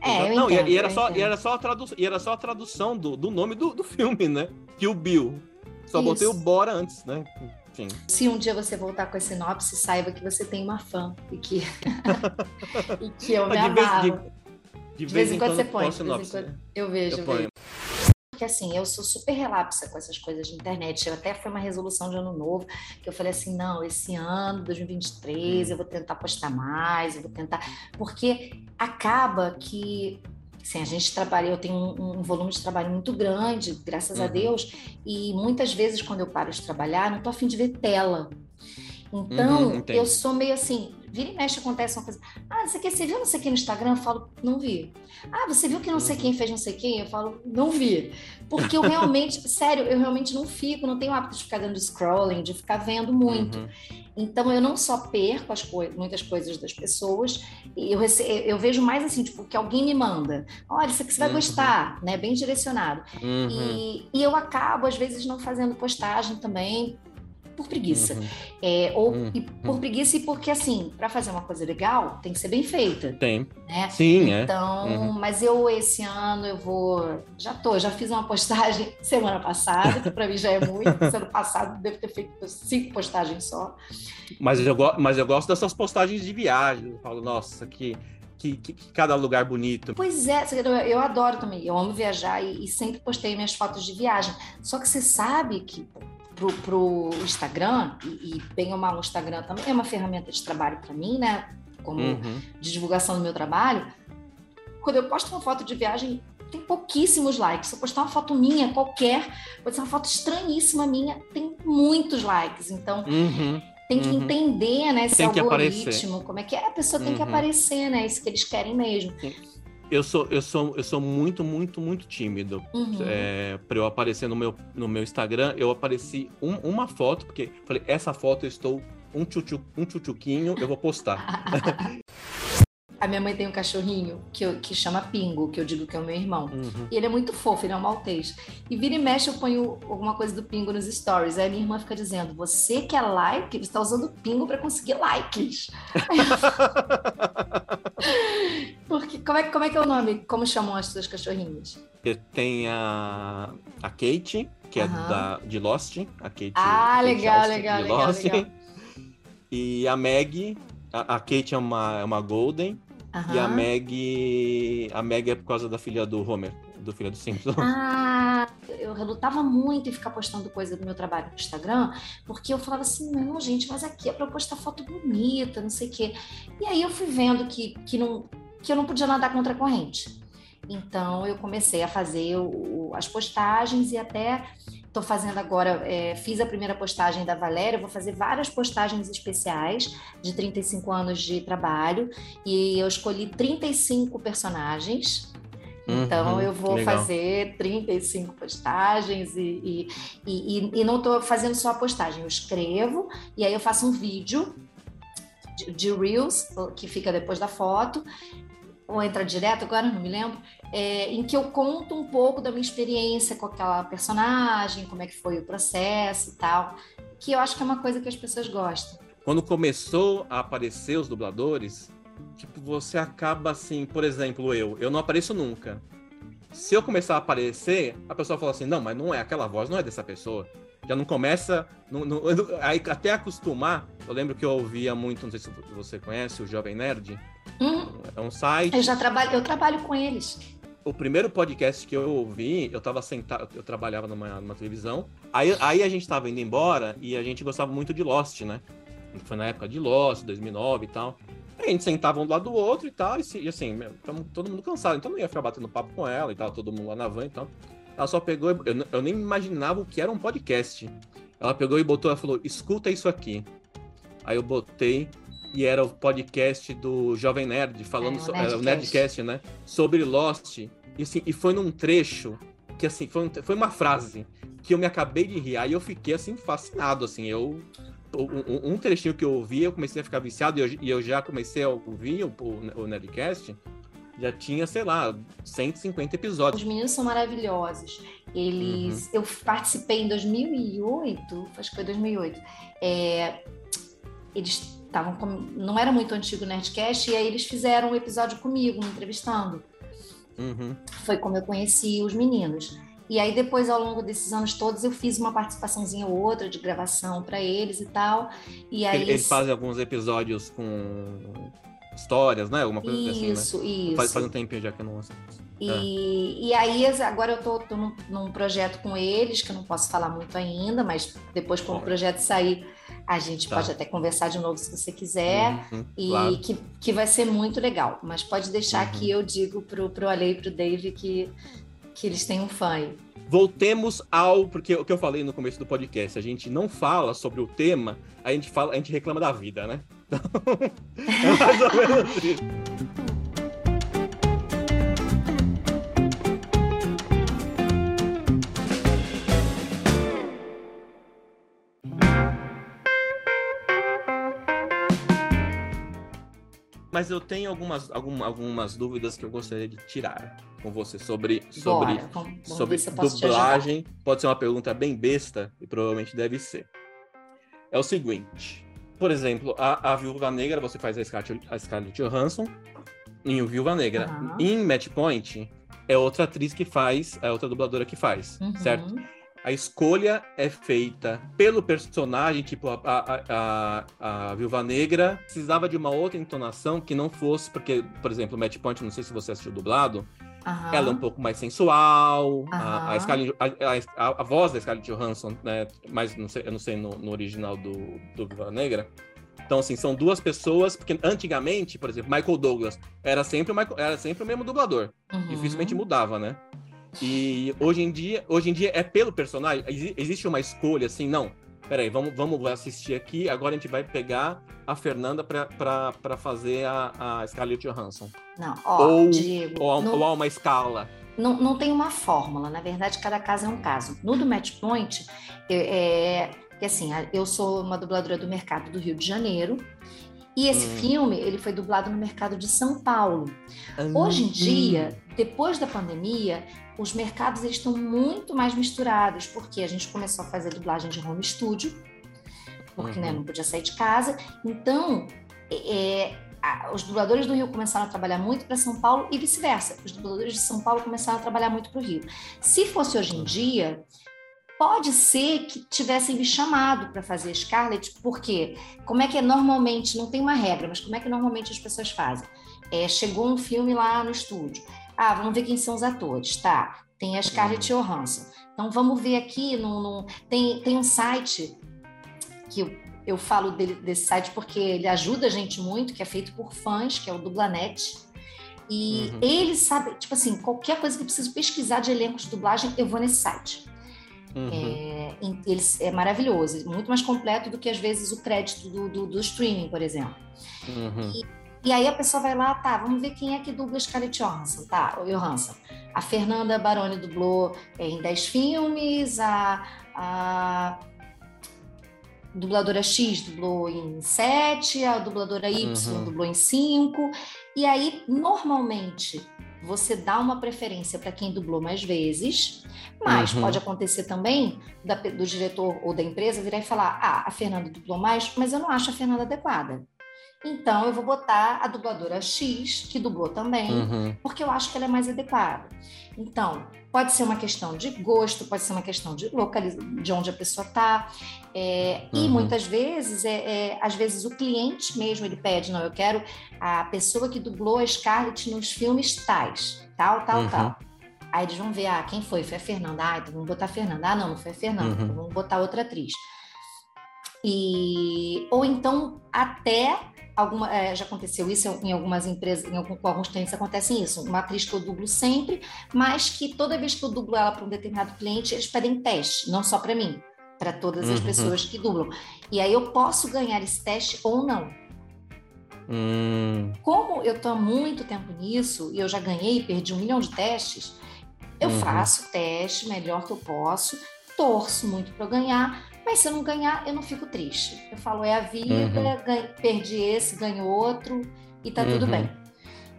É, não, entendo, e, era só, e, era só a tradução, e era só a tradução do, do nome do, do filme, né? Kill Bill. Só Isso. botei o Bora antes, né? Enfim. Se um dia você voltar com a sinopse, saiba que você tem uma fã e que, e que eu me amava. De, de, vez, em quando, você põe. Quando eu vejo, eu, eu vejo. Porque assim, eu sou super relapsa com essas coisas de internet. Eu até foi uma resolução de ano novo, que eu falei assim, não, esse ano, 2023, eu vou tentar postar mais, eu vou tentar. Porque acaba que Sim, a gente trabalha, eu tenho um, um, volume de trabalho muito grande, graças uhum. a Deus, e muitas vezes quando eu paro de trabalhar, não tô afim de ver tela. Então, uhum, eu sou meio assim, vira e mexe acontece uma coisa. Ah, você, quer, você viu não sei quem no Instagram? Eu falo, não vi. Ah, você viu que não sei quem fez não sei quem? Eu falo, não vi. Porque eu realmente, sério, eu realmente não fico, não tenho o hábito de ficar dando scrolling, de ficar vendo muito. Uhum. Então eu não só perco as co muitas coisas das pessoas, eu, eu vejo mais assim, tipo, que alguém me manda. Olha, isso aqui você vai uhum. gostar, né? Bem direcionado. Uhum. E, e eu acabo, às vezes, não fazendo postagem também, por preguiça. Uhum. É, ou uhum. por preguiça e porque, assim, para fazer uma coisa legal, tem que ser bem feita. Tem. Né? Sim, é. Então, uhum. mas eu esse ano eu vou. Já tô, já fiz uma postagem semana passada, que para mim já é muito. ano passado devo ter feito cinco postagens só. Mas eu, mas eu gosto dessas postagens de viagem. Eu falo, nossa, que. Que, que, que, cada lugar bonito. Pois é, eu, eu adoro também. Eu amo viajar e, e, sempre postei minhas fotos de viagem. Só que você sabe que pro, pro Instagram, e, e bem ou mal o Instagram também é uma ferramenta de trabalho para mim, né? Como uhum. de divulgação do meu trabalho. Quando eu posto uma foto de viagem, tem pouquíssimos likes. Se eu postar uma foto minha, qualquer, pode ser uma foto estranhíssima minha, tem muitos likes. Então, uhum. tem que uhum. entender, né, esse tem algoritmo, como é que é. A pessoa tem que uhum. aparecer, né? Isso que eles querem mesmo. Sim. Eu sou, eu sou, eu sou muito, muito, muito tímido. Uhum. É, para eu aparecer no meu, no meu Instagram, eu apareci um, uma foto, porque falei, essa foto eu estou um, tchutchu, um tchutchuquinho, eu vou postar. A minha mãe tem um cachorrinho que, eu, que chama Pingo, que eu digo que é o meu irmão. Uhum. E ele é muito fofo, ele é um maltês. E vira e mexe, eu ponho alguma coisa do Pingo nos stories. Aí a minha irmã fica dizendo: Você quer like? Você está usando Pingo para conseguir likes. Porque, como, é, como é que é o nome? Como chamam as suas cachorrinhas? Tem a, a Kate, que uhum. é da, de Lost. A Kate, ah, Kate legal, Austin, legal, legal, Lost. legal. E a Meg, a, a Kate é uma, é uma Golden. Uhum. E a Meg. A Meg é por causa da filha do Homer, do filho do Simpsons. Ah, eu relutava muito em ficar postando coisa do meu trabalho no Instagram, porque eu falava assim, não, gente, mas aqui é pra postar foto bonita, não sei o quê. E aí eu fui vendo que, que, não, que eu não podia nadar contra a corrente. Então eu comecei a fazer o, as postagens e até estou fazendo agora, é, fiz a primeira postagem da Valéria, vou fazer várias postagens especiais de 35 anos de trabalho e eu escolhi 35 personagens. Então Uhum, eu vou legal. fazer 35 postagens e, e, e, e não estou fazendo só a postagem, eu escrevo e aí eu faço um vídeo de, de Reels, que fica depois da foto, ou entra direto, agora não me lembro, é, em que eu conto um pouco da minha experiência com aquela personagem, como é que foi o processo e tal, que eu acho que é uma coisa que as pessoas gostam. Quando começou a aparecer os dubladores, tipo, você acaba assim, por exemplo, eu, eu não apareço nunca. Se eu começar a aparecer, a pessoa fala assim, não, mas não é aquela voz, não é dessa pessoa. Já não começa, não- não- aí até acostumar. Eu lembro que eu ouvia muito, não sei se você conhece, o Jovem Nerd. Hum, É um site. eu já trabalho, eu trabalho com eles. O primeiro podcast que eu ouvi, eu tava sentado, eu trabalhava numa, numa televisão. Aí, aí a gente tava indo embora e a gente gostava muito de Lost, né? Foi na época de Lost, 2009 e tal. Aí a gente sentava um do lado do outro e tal, e, assim, tamo todo mundo cansado, então não ia ficar batendo papo com ela e tal, todo mundo lá na van e tal. Ela só pegou, eu, eu nem imaginava o que era um podcast. Ela pegou e botou, ela falou, escuta isso aqui. Aí eu botei e era o podcast do Jovem Nerd, falando, É, o so- Nerdcast. é, o Nerdcast, né? Sobre Lost. E, assim, e foi num trecho que assim, foi, um- foi uma frase que eu me acabei de rir. Aí eu fiquei assim, fascinado, assim, eu. Um, um- um trechinho que eu ouvi, eu comecei a ficar viciado e eu, e eu já comecei a ouvir o, o, o Nerdcast. Já tinha, sei lá, 150 episódios. Os meninos são maravilhosos. Eles, Uhum. eu participei em 2008, acho que foi 2008. É, eles estavam, com- não era muito antigo o Nerdcast, e aí eles fizeram um episódio comigo, me entrevistando. Uhum. Foi como eu conheci os meninos. E aí depois, ao longo desses anos todos, eu fiz uma participaçãozinha ou outra de gravação para eles e tal. E aí Eles fazem alguns episódios com histórias, né? Alguma coisa assim, né? isso, isso. Faz, faz um tempinho já que eu não. E, e aí, agora eu tô, tô num, num projeto com eles, que eu não posso falar muito ainda, mas depois, quando o Pode. projeto sair, a gente Tá. pode até conversar de novo se você quiser. Uhum, E claro. que, que vai ser muito legal. Mas pode deixar Uhum. que eu digo pro, pro Ale e pro Dave que, que eles têm um fã aí. Voltemos ao. Porque o que eu falei no começo do podcast, a gente não fala sobre o tema, a gente fala, a gente reclama da vida, né? Então, é mais ou menos isso. Mas eu tenho algumas, algum- algumas dúvidas que eu gostaria de tirar com você sobre, sobre, Bora, vamos, sobre dublagem. Pode ser uma pergunta bem besta, e provavelmente deve ser. É o seguinte. Por exemplo, a, a Viúva Negra, você faz a Scarlett, a Scarlett Johansson em o Viúva Negra. Aham. Em Match Point, é outra atriz que faz, é outra dubladora que faz, Uhum. certo? A escolha é feita pelo personagem, tipo, a, a, a, a Viúva Negra precisava de uma outra entonação que não fosse, porque, por exemplo, Match Point, não sei se você assistiu dublado, Aham. ela é um pouco mais sensual, a, a. Scarlett- a, a- a voz da Scarlett Johansson, né? Mas não sei, eu não sei no, no original do, do Viúva Negra. Então, assim, são duas pessoas, porque antigamente, por exemplo, Michael Douglas era sempre o, Michael- era sempre o mesmo dublador. Uhum. Dificilmente mudava, né? E hoje em dia, hoje em dia é pelo personagem. Exi- Existe uma escolha assim, não. Peraí, vamos, vamos assistir aqui. Agora a gente vai pegar a Fernanda pra fazer a, a Scarlett Johansson. Não, ó, ou, Diego, ou, no- ou há uma escala. não, não tem uma fórmula, na verdade, cada caso é um caso. No do Match Point, eu- é, que assim, eu sou uma dubladora do mercado do Rio de Janeiro, e esse Hum. filme ele foi dublado no mercado de São Paulo. Hoje em Hum. dia, depois da pandemia, os mercados eles estão muito mais misturados, porque a gente começou a fazer dublagem de home studio, porque né, Uhum. não podia sair de casa. Então, é, a- os dubladores do Rio começaram a trabalhar muito para São Paulo e vice-versa. Os dubladores de São Paulo começaram a trabalhar muito para o Rio. Se fosse hoje em dia, pode ser que tivessem me chamado para fazer Scarlett, porque como é que é normalmente, não tem uma regra, mas como é que normalmente as pessoas fazem? É, chegou um filme lá no estúdio. Ah, vamos ver quem são os atores. Tá, tem a Scarlett Johansson. Então vamos ver aqui, no, no- tem, tem um site que eu, eu falo dele- desse site porque ele ajuda a gente muito, que é feito por fãs, que é o Dublanet. E Uhum. ele sabe, tipo assim, qualquer coisa que eu preciso pesquisar de elencos de dublagem, eu vou nesse site. Uhum. É, eles, é maravilhoso, muito mais completo do que às vezes o crédito do, do, do streaming, por exemplo. Uhum. E aí a pessoa vai lá, tá, vamos ver quem é que dubla Scarlett Johansson, tá, o Johansson. A Fernanda Baroni dublou é, em 10 filmes, a, a dubladora X dublou em 7, a dubladora Y Uhum. dublou em 5. E aí, normalmente, você dá uma preferência para quem dublou mais vezes, mas Uhum. pode acontecer também da do diretor ou da empresa virar e falar: ah, a Fernanda dublou mais, mas eu não acho a Fernanda adequada. Então, eu vou botar a dubladora X, que dublou também, Uhum. porque eu acho que ela é mais adequada. Então, pode ser uma questão de gosto, pode ser uma questão de localiz... de onde a pessoa está. E Uhum. muitas vezes, é, é, às vezes o cliente mesmo ele pede, não, eu quero a pessoa que dublou a Scarlett nos filmes tais, tal, tal, Uhum. tal. Aí eles vão ver, ah, quem foi? Foi a Fernanda. Ah, então vamos botar a Fernanda. Ah, não, não foi a Fernanda. Então vamos botar outra atriz. E ou então até alguma é, já aconteceu isso em algumas empresas, em algum, com alguns clientes acontece isso. Uma atriz que eu dublo sempre, mas que toda vez que eu dublo ela para um determinado cliente, eles pedem teste, não só para mim, para todas as Uhum. pessoas que dublam. E aí eu posso ganhar esse teste ou não. Hum. Como eu estou há muito tempo nisso e eu já ganhei e perdi um milhão de testes, eu Uhum. faço o teste melhor que eu posso, torço muito para eu ganhar, mas se eu não ganhar, eu não fico triste. Eu falo, é a vida, Uhum. ganhei- perdi esse, ganho outro e tá tudo Uhum. bem.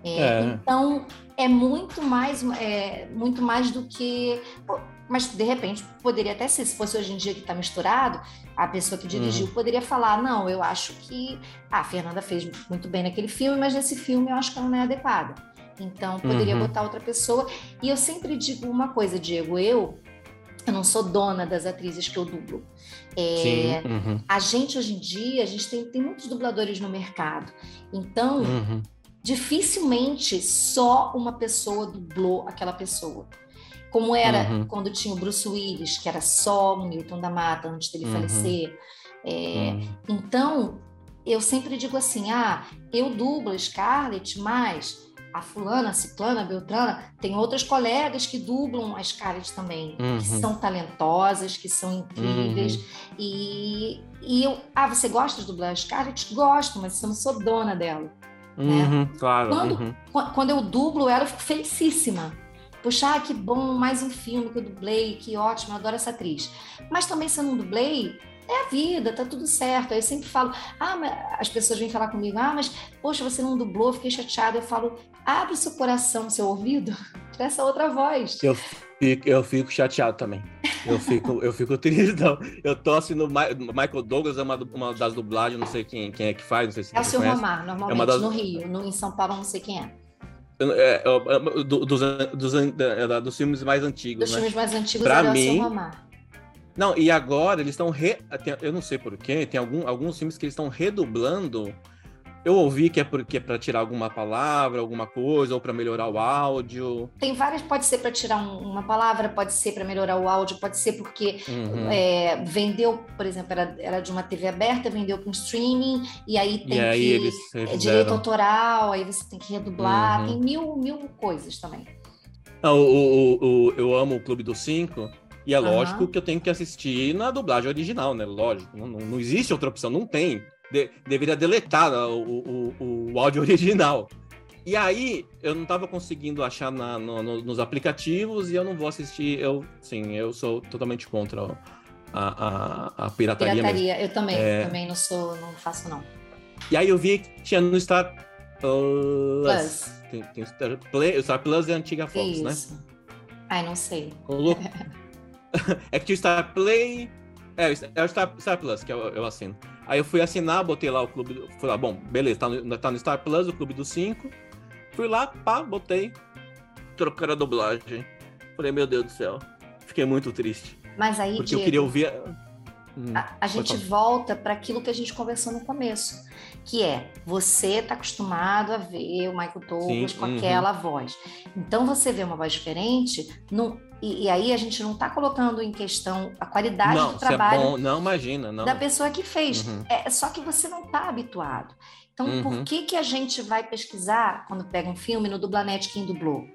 É, É. Então, é muito mais, é, muito mais do que. Mas, de repente, poderia até ser, se fosse hoje em dia que está misturado, a pessoa que dirigiu Uhum. poderia falar: não, eu acho que ah, a Fernanda fez muito bem naquele filme, mas nesse filme eu acho que ela não é adequada. Então, poderia Uhum. botar outra pessoa. E eu sempre digo uma coisa, Diego: eu, eu não sou dona das atrizes que eu dublo. É. Uhum. a gente, hoje em dia, a gente tem, tem muitos dubladores no mercado. Então, Uhum. dificilmente só uma pessoa dublou aquela pessoa. Como era Uhum. quando tinha o Bruce Willis, que era só o Milton da Mata antes dele Uhum. falecer. É. Então, eu sempre digo assim: ah, eu dublo a Scarlett, mas a fulana, a ciclana, a beltrana, tem outras colegas que dublam a Scarlett também, que Uhum. são talentosas, que são incríveis. E, e eu, ah, você gosta de dublar a Scarlett? Gosto, mas eu não sou dona dela. Uhum. Claro. Quando- Uhum. Qu- Quando eu dublo ela, eu fico felicíssima. Poxa, ah, que bom, mais um filme que eu dublei, que ótimo, eu adoro essa atriz. Mas também se eu não dublei, é a vida, tá tudo certo. Aí eu sempre falo, ah, mas as pessoas vêm falar comigo, ah, mas poxa, você não dublou, fiquei chateada. Eu falo, abre seu coração, seu ouvido, para essa outra voz. Eu fico, eu fico chateado também. Eu fico, eu fico triste. Não. Eu tô assistindo Michael Douglas, é uma, uma das dublagens, não sei quem, quem é que faz, não sei se É o seu. Romar, normalmente, uma das- no Rio. No, em São Paulo, não sei quem é. É, é, é, do- dos, dos, da- dos filmes mais antigos, Dos né? filmes mais antigos Pra era o mim, seu Romar. Não, e agora eles estão re... eu não sei porquê, tem algum, alguns filmes que eles estão redublando. Eu ouvi que é porque é para tirar alguma palavra, alguma coisa, ou para melhorar o áudio. Tem várias, pode ser para tirar um- uma palavra, pode ser para melhorar o áudio, pode ser porque Uhum. é, vendeu, por exemplo, era, era de uma TV aberta, vendeu para um streaming, e aí tem e aí que. eles é direito autoral, aí você tem que redublar, Uhum. tem mil, mil coisas também. Não, o, o- o- eu amo o Clube dos Cinco, e é Aham. lógico que eu tenho que assistir na dublagem original, né? Lógico, não, não, existe outra opção, não tem. De- deveria deletar né, o, o, o áudio original. E aí, eu não tava conseguindo achar na- no- no- nos aplicativos e eu não vou assistir. Eu, sim, eu sou totalmente contra a, a, a pirataria, mesmo. Pirataria, eu também, É. também não sou, não faço não. E aí eu vi que tinha no Star Plus. Plus. Tem, tem Star, Play, o Star Plus é a antiga Fox, né? Isso. Ai, não sei. Colocou. é que tinha o Star Play. É, é o Star, Star Plus que eu, eu assino. Aí eu fui assinar, botei lá o clube. Fui lá, bom, beleza, tá no, tá no Star Plus, o clube dos 5. Fui lá, pá, botei. Trocaram a dublagem. Falei, meu Deus do céu. Fiquei muito triste. Mas aí, Porque eu Diego, queria ouvir. Hum, A, a gente falar. volta para aquilo que a gente conversou no começo, que é você está acostumado a ver o Michael Douglas Sim, com uhum. aquela voz. Então você vê uma voz diferente, não- e, e aí a gente não está colocando em questão a qualidade Não, do é trabalho bom, não imagina, não. da pessoa que fez. Uhum. É só que você não está habituado. Então, Uhum. por que, que a gente vai pesquisar quando pega um filme no Dublanet quem dublou?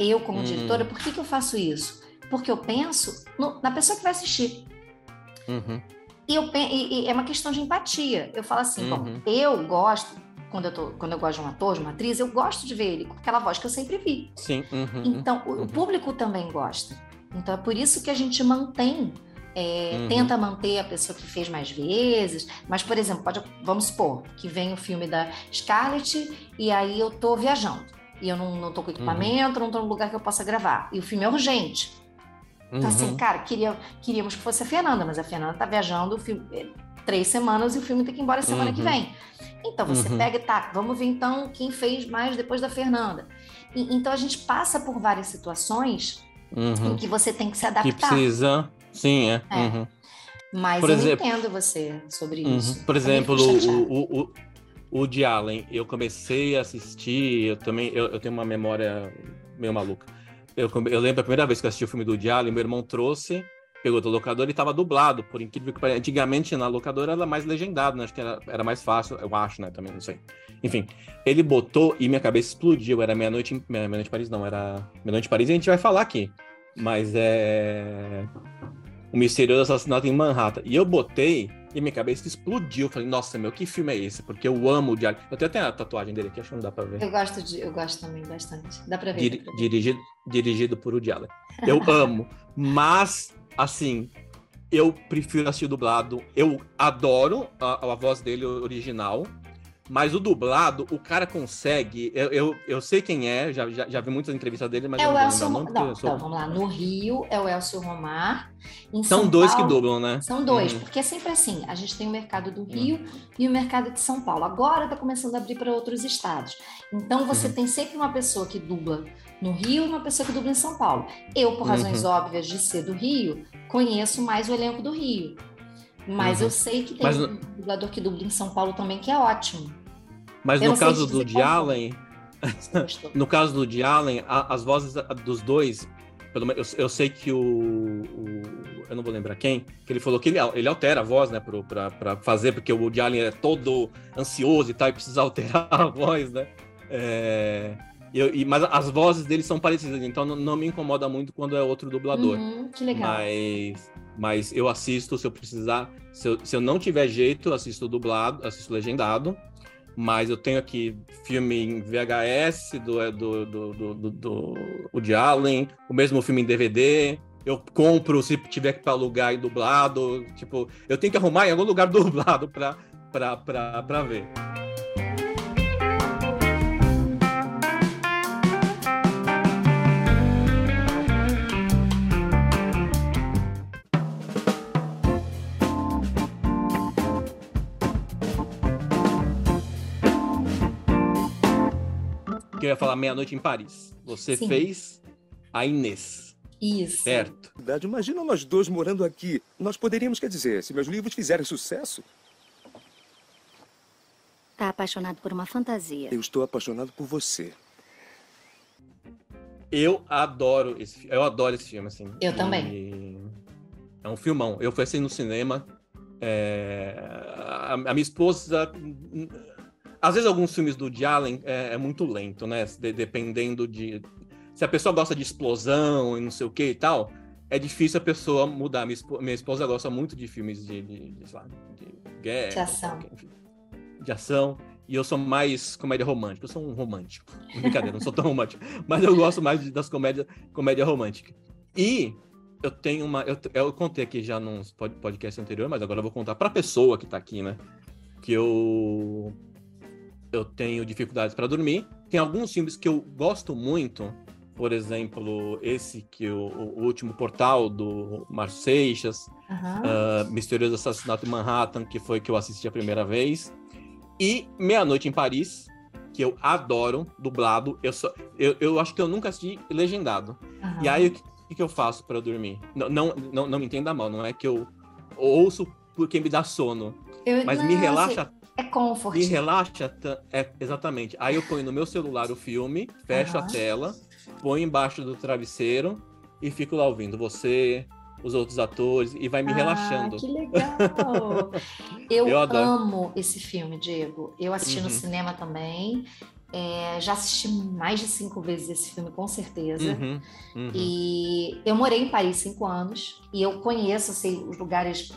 Eu, como Hum. diretora, por que, que eu faço isso? Porque eu penso no- na pessoa que vai assistir. Uhum. E, eu, e- e é uma questão de empatia. Eu falo assim, Uhum. bom, eu gosto, quando eu, tô, quando eu gosto de um ator, de uma atriz, eu gosto de ver ele com aquela voz que eu sempre vi. Sim. Uhum. Então, o, o Uhum. público também gosta. Então, é por isso que a gente mantém, é, Uhum. tenta manter a pessoa que fez mais vezes. Mas, por exemplo, pode, vamos supor que vem o filme da Scarlett e aí eu tô viajando. E eu não, não tô com Uhum. equipamento, não tô no lugar que eu possa gravar. E o filme é urgente. Então, assim, Uhum. cara, queria, queríamos que fosse a Fernanda, mas a Fernanda tá viajando o filme, eh, três semanas e o filme tem que ir embora semana que Uhum. vem. Então, você Uhum. pega e tá, vamos ver então quem fez mais depois da Fernanda. E- então, a gente passa por várias situações Uhum. em que você tem que se Que adaptar. precisa. Sim, é. É. Uhum. Mas Por eu exemplo- entendo você sobre Uhum. isso. Por Também exemplo, o, o, o, o de Allen, eu comecei a assistir, eu também, eu, eu tenho uma memória meio maluca. Eu, eu lembro a primeira vez que eu assisti o filme do de Allen, meu irmão trouxe, pegou do locador e estava dublado, por incrível que pareça. Antigamente na locadora era mais legendado, né? Acho que era, era mais fácil, eu acho, né? Também, não sei. Enfim, ele botou e minha cabeça explodiu. Era meia-noite meia-noite em Paris, não, era meia-noite em Paris e a gente vai falar aqui. Mas é. O Misterioso Assassinato em Manhattan. E eu botei e minha cabeça explodiu. Falei, nossa, meu, que filme é esse? Porque eu amo o Diário. Eu até tenho a tatuagem dele aqui, acho que não dá pra ver. Eu gosto, de, eu gosto também bastante. Dá pra ver. Diri- dá pra ver. dirigido, dirigido por Woody Allen. Eu amo, mas, assim, eu prefiro assistir dublado. Eu adoro a, a voz dele original, mas o dublado, o cara consegue. Eu, eu, eu sei quem é, já, já, já vi muitas entrevistas dele, mas É eu o não Elcio Romar. Não, sou- então, vamos lá. No Rio é o Elcio Romar. Em São São dois que Paulo- dublam, né? São dois, Uhum. porque é sempre assim. A gente tem o mercado do Rio e o mercado de São Paulo. Agora está começando a abrir para outros estados. Então você Uhum. tem sempre uma pessoa que dubla no Rio e uma pessoa que dubla em São Paulo. Eu, por razões Uhum. óbvias de ser do Rio, conheço mais o elenco do Rio. Mas Uhum. eu sei que tem Mas um dublador que dubla em São Paulo também, que é ótimo. Mas no caso do de. Allen, no caso do de Allen, as vozes dos dois, pelo menos, eu, eu sei que o, o- Eu não vou lembrar quem, que ele falou que ele, ele altera a voz, né, pro, pra, pra fazer, porque o de Allen é todo ansioso e tal, e precisa alterar a voz, né? É, eu- e- mas as vozes deles são parecidas, então não, não me incomoda muito quando é outro dublador. Uhum, que legal. Mas, mas eu assisto se eu precisar. Se eu, se eu não tiver jeito, assisto dublado, assisto legendado. Mas eu tenho aqui filme em VHS do, do, do, do, do, do Woody Allen, o mesmo filme em DVD. Eu compro se tiver que alugar e dublado. Tipo, eu tenho que arrumar em algum lugar dublado pra, pra, pra ver. Ia falar meia-noite em Paris. Você Sim. fez a Inês, Isso. certo? Imagina nós dois morando aqui. Nós poderíamos, quer dizer, se meus livros fizerem sucesso, Tá apaixonado por uma fantasia. eu estou apaixonado por você. Eu adoro esse filme. Eu adoro esse filme, assim. Eu E também. É um filmão. Eu fui assim no cinema. é, a minha esposa. Às vezes, alguns filmes do Woody Allen é, é muito lento, né? De- dependendo de. Se a pessoa gosta de explosão e não sei o que e tal, é difícil a pessoa mudar. Minha esposa, minha esposa gosta muito de filmes de, de, de, lá, de guerra. De ação. enfim, de ação. E eu sou mais comédia romântica. Eu sou um romântico. Brincadeira, não sou tão romântico. Mas eu gosto mais das comédias comédia romântica. E eu tenho uma. Eu, eu contei aqui já num pod- podcast anterior, mas agora eu vou contar pra pessoa que tá aqui, né? Que eu. Eu tenho dificuldades para dormir. Tem alguns filmes que eu gosto muito. Por exemplo, esse que o, o último portal do Márcio Seixas. Ah, Misterioso Assassinato em Manhattan, que foi que eu assisti a primeira vez. E Meia-Noite em Paris, que eu adoro, dublado. Eu, só, eu, eu acho que eu nunca assisti legendado. E aí, o que, que eu faço para dormir? Não, não, não, não me entenda mal, não é que eu ouço porque me dá sono, Eu- mas me não, relaxa, É comfort. me relaxa, é, exatamente. Aí eu ponho no meu celular o filme, fecho a Aham. tela, ponho embaixo do travesseiro e fico lá ouvindo você, os outros atores e vai me ah, relaxando. Que legal! Eu, Eu amo esse filme, Diego. Eu assisti no Uhum. cinema também. É, já assisti mais de cinco vezes esse filme, com certeza. Uhum, uhum. E eu morei em Paris cinco anos e eu conheço sei, os lugares,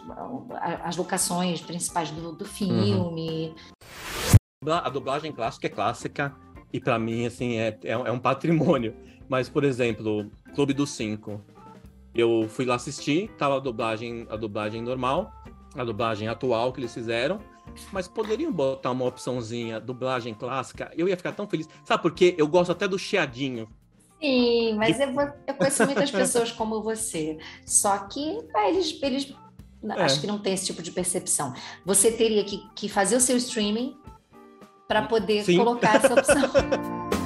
as locações principais do, do filme. Dubla- A dublagem clássica é clássica e pra mim assim é, é, é um patrimônio. Mas por exemplo, Clube dos Cinco, eu fui lá assistir, tava a dublagem a dublagem normal, a dublagem atual que eles fizeram. Mas poderiam botar uma opçãozinha, dublagem clássica, eu ia ficar tão feliz. Sabe por quê? Eu gosto até do chiadinho. Sim, mas eu, eu conheço muitas pessoas como você. Só que ah, eles, eles É. acho que não tem esse tipo de percepção. Você teria que, que fazer o seu streaming para poder Sim. colocar essa opção.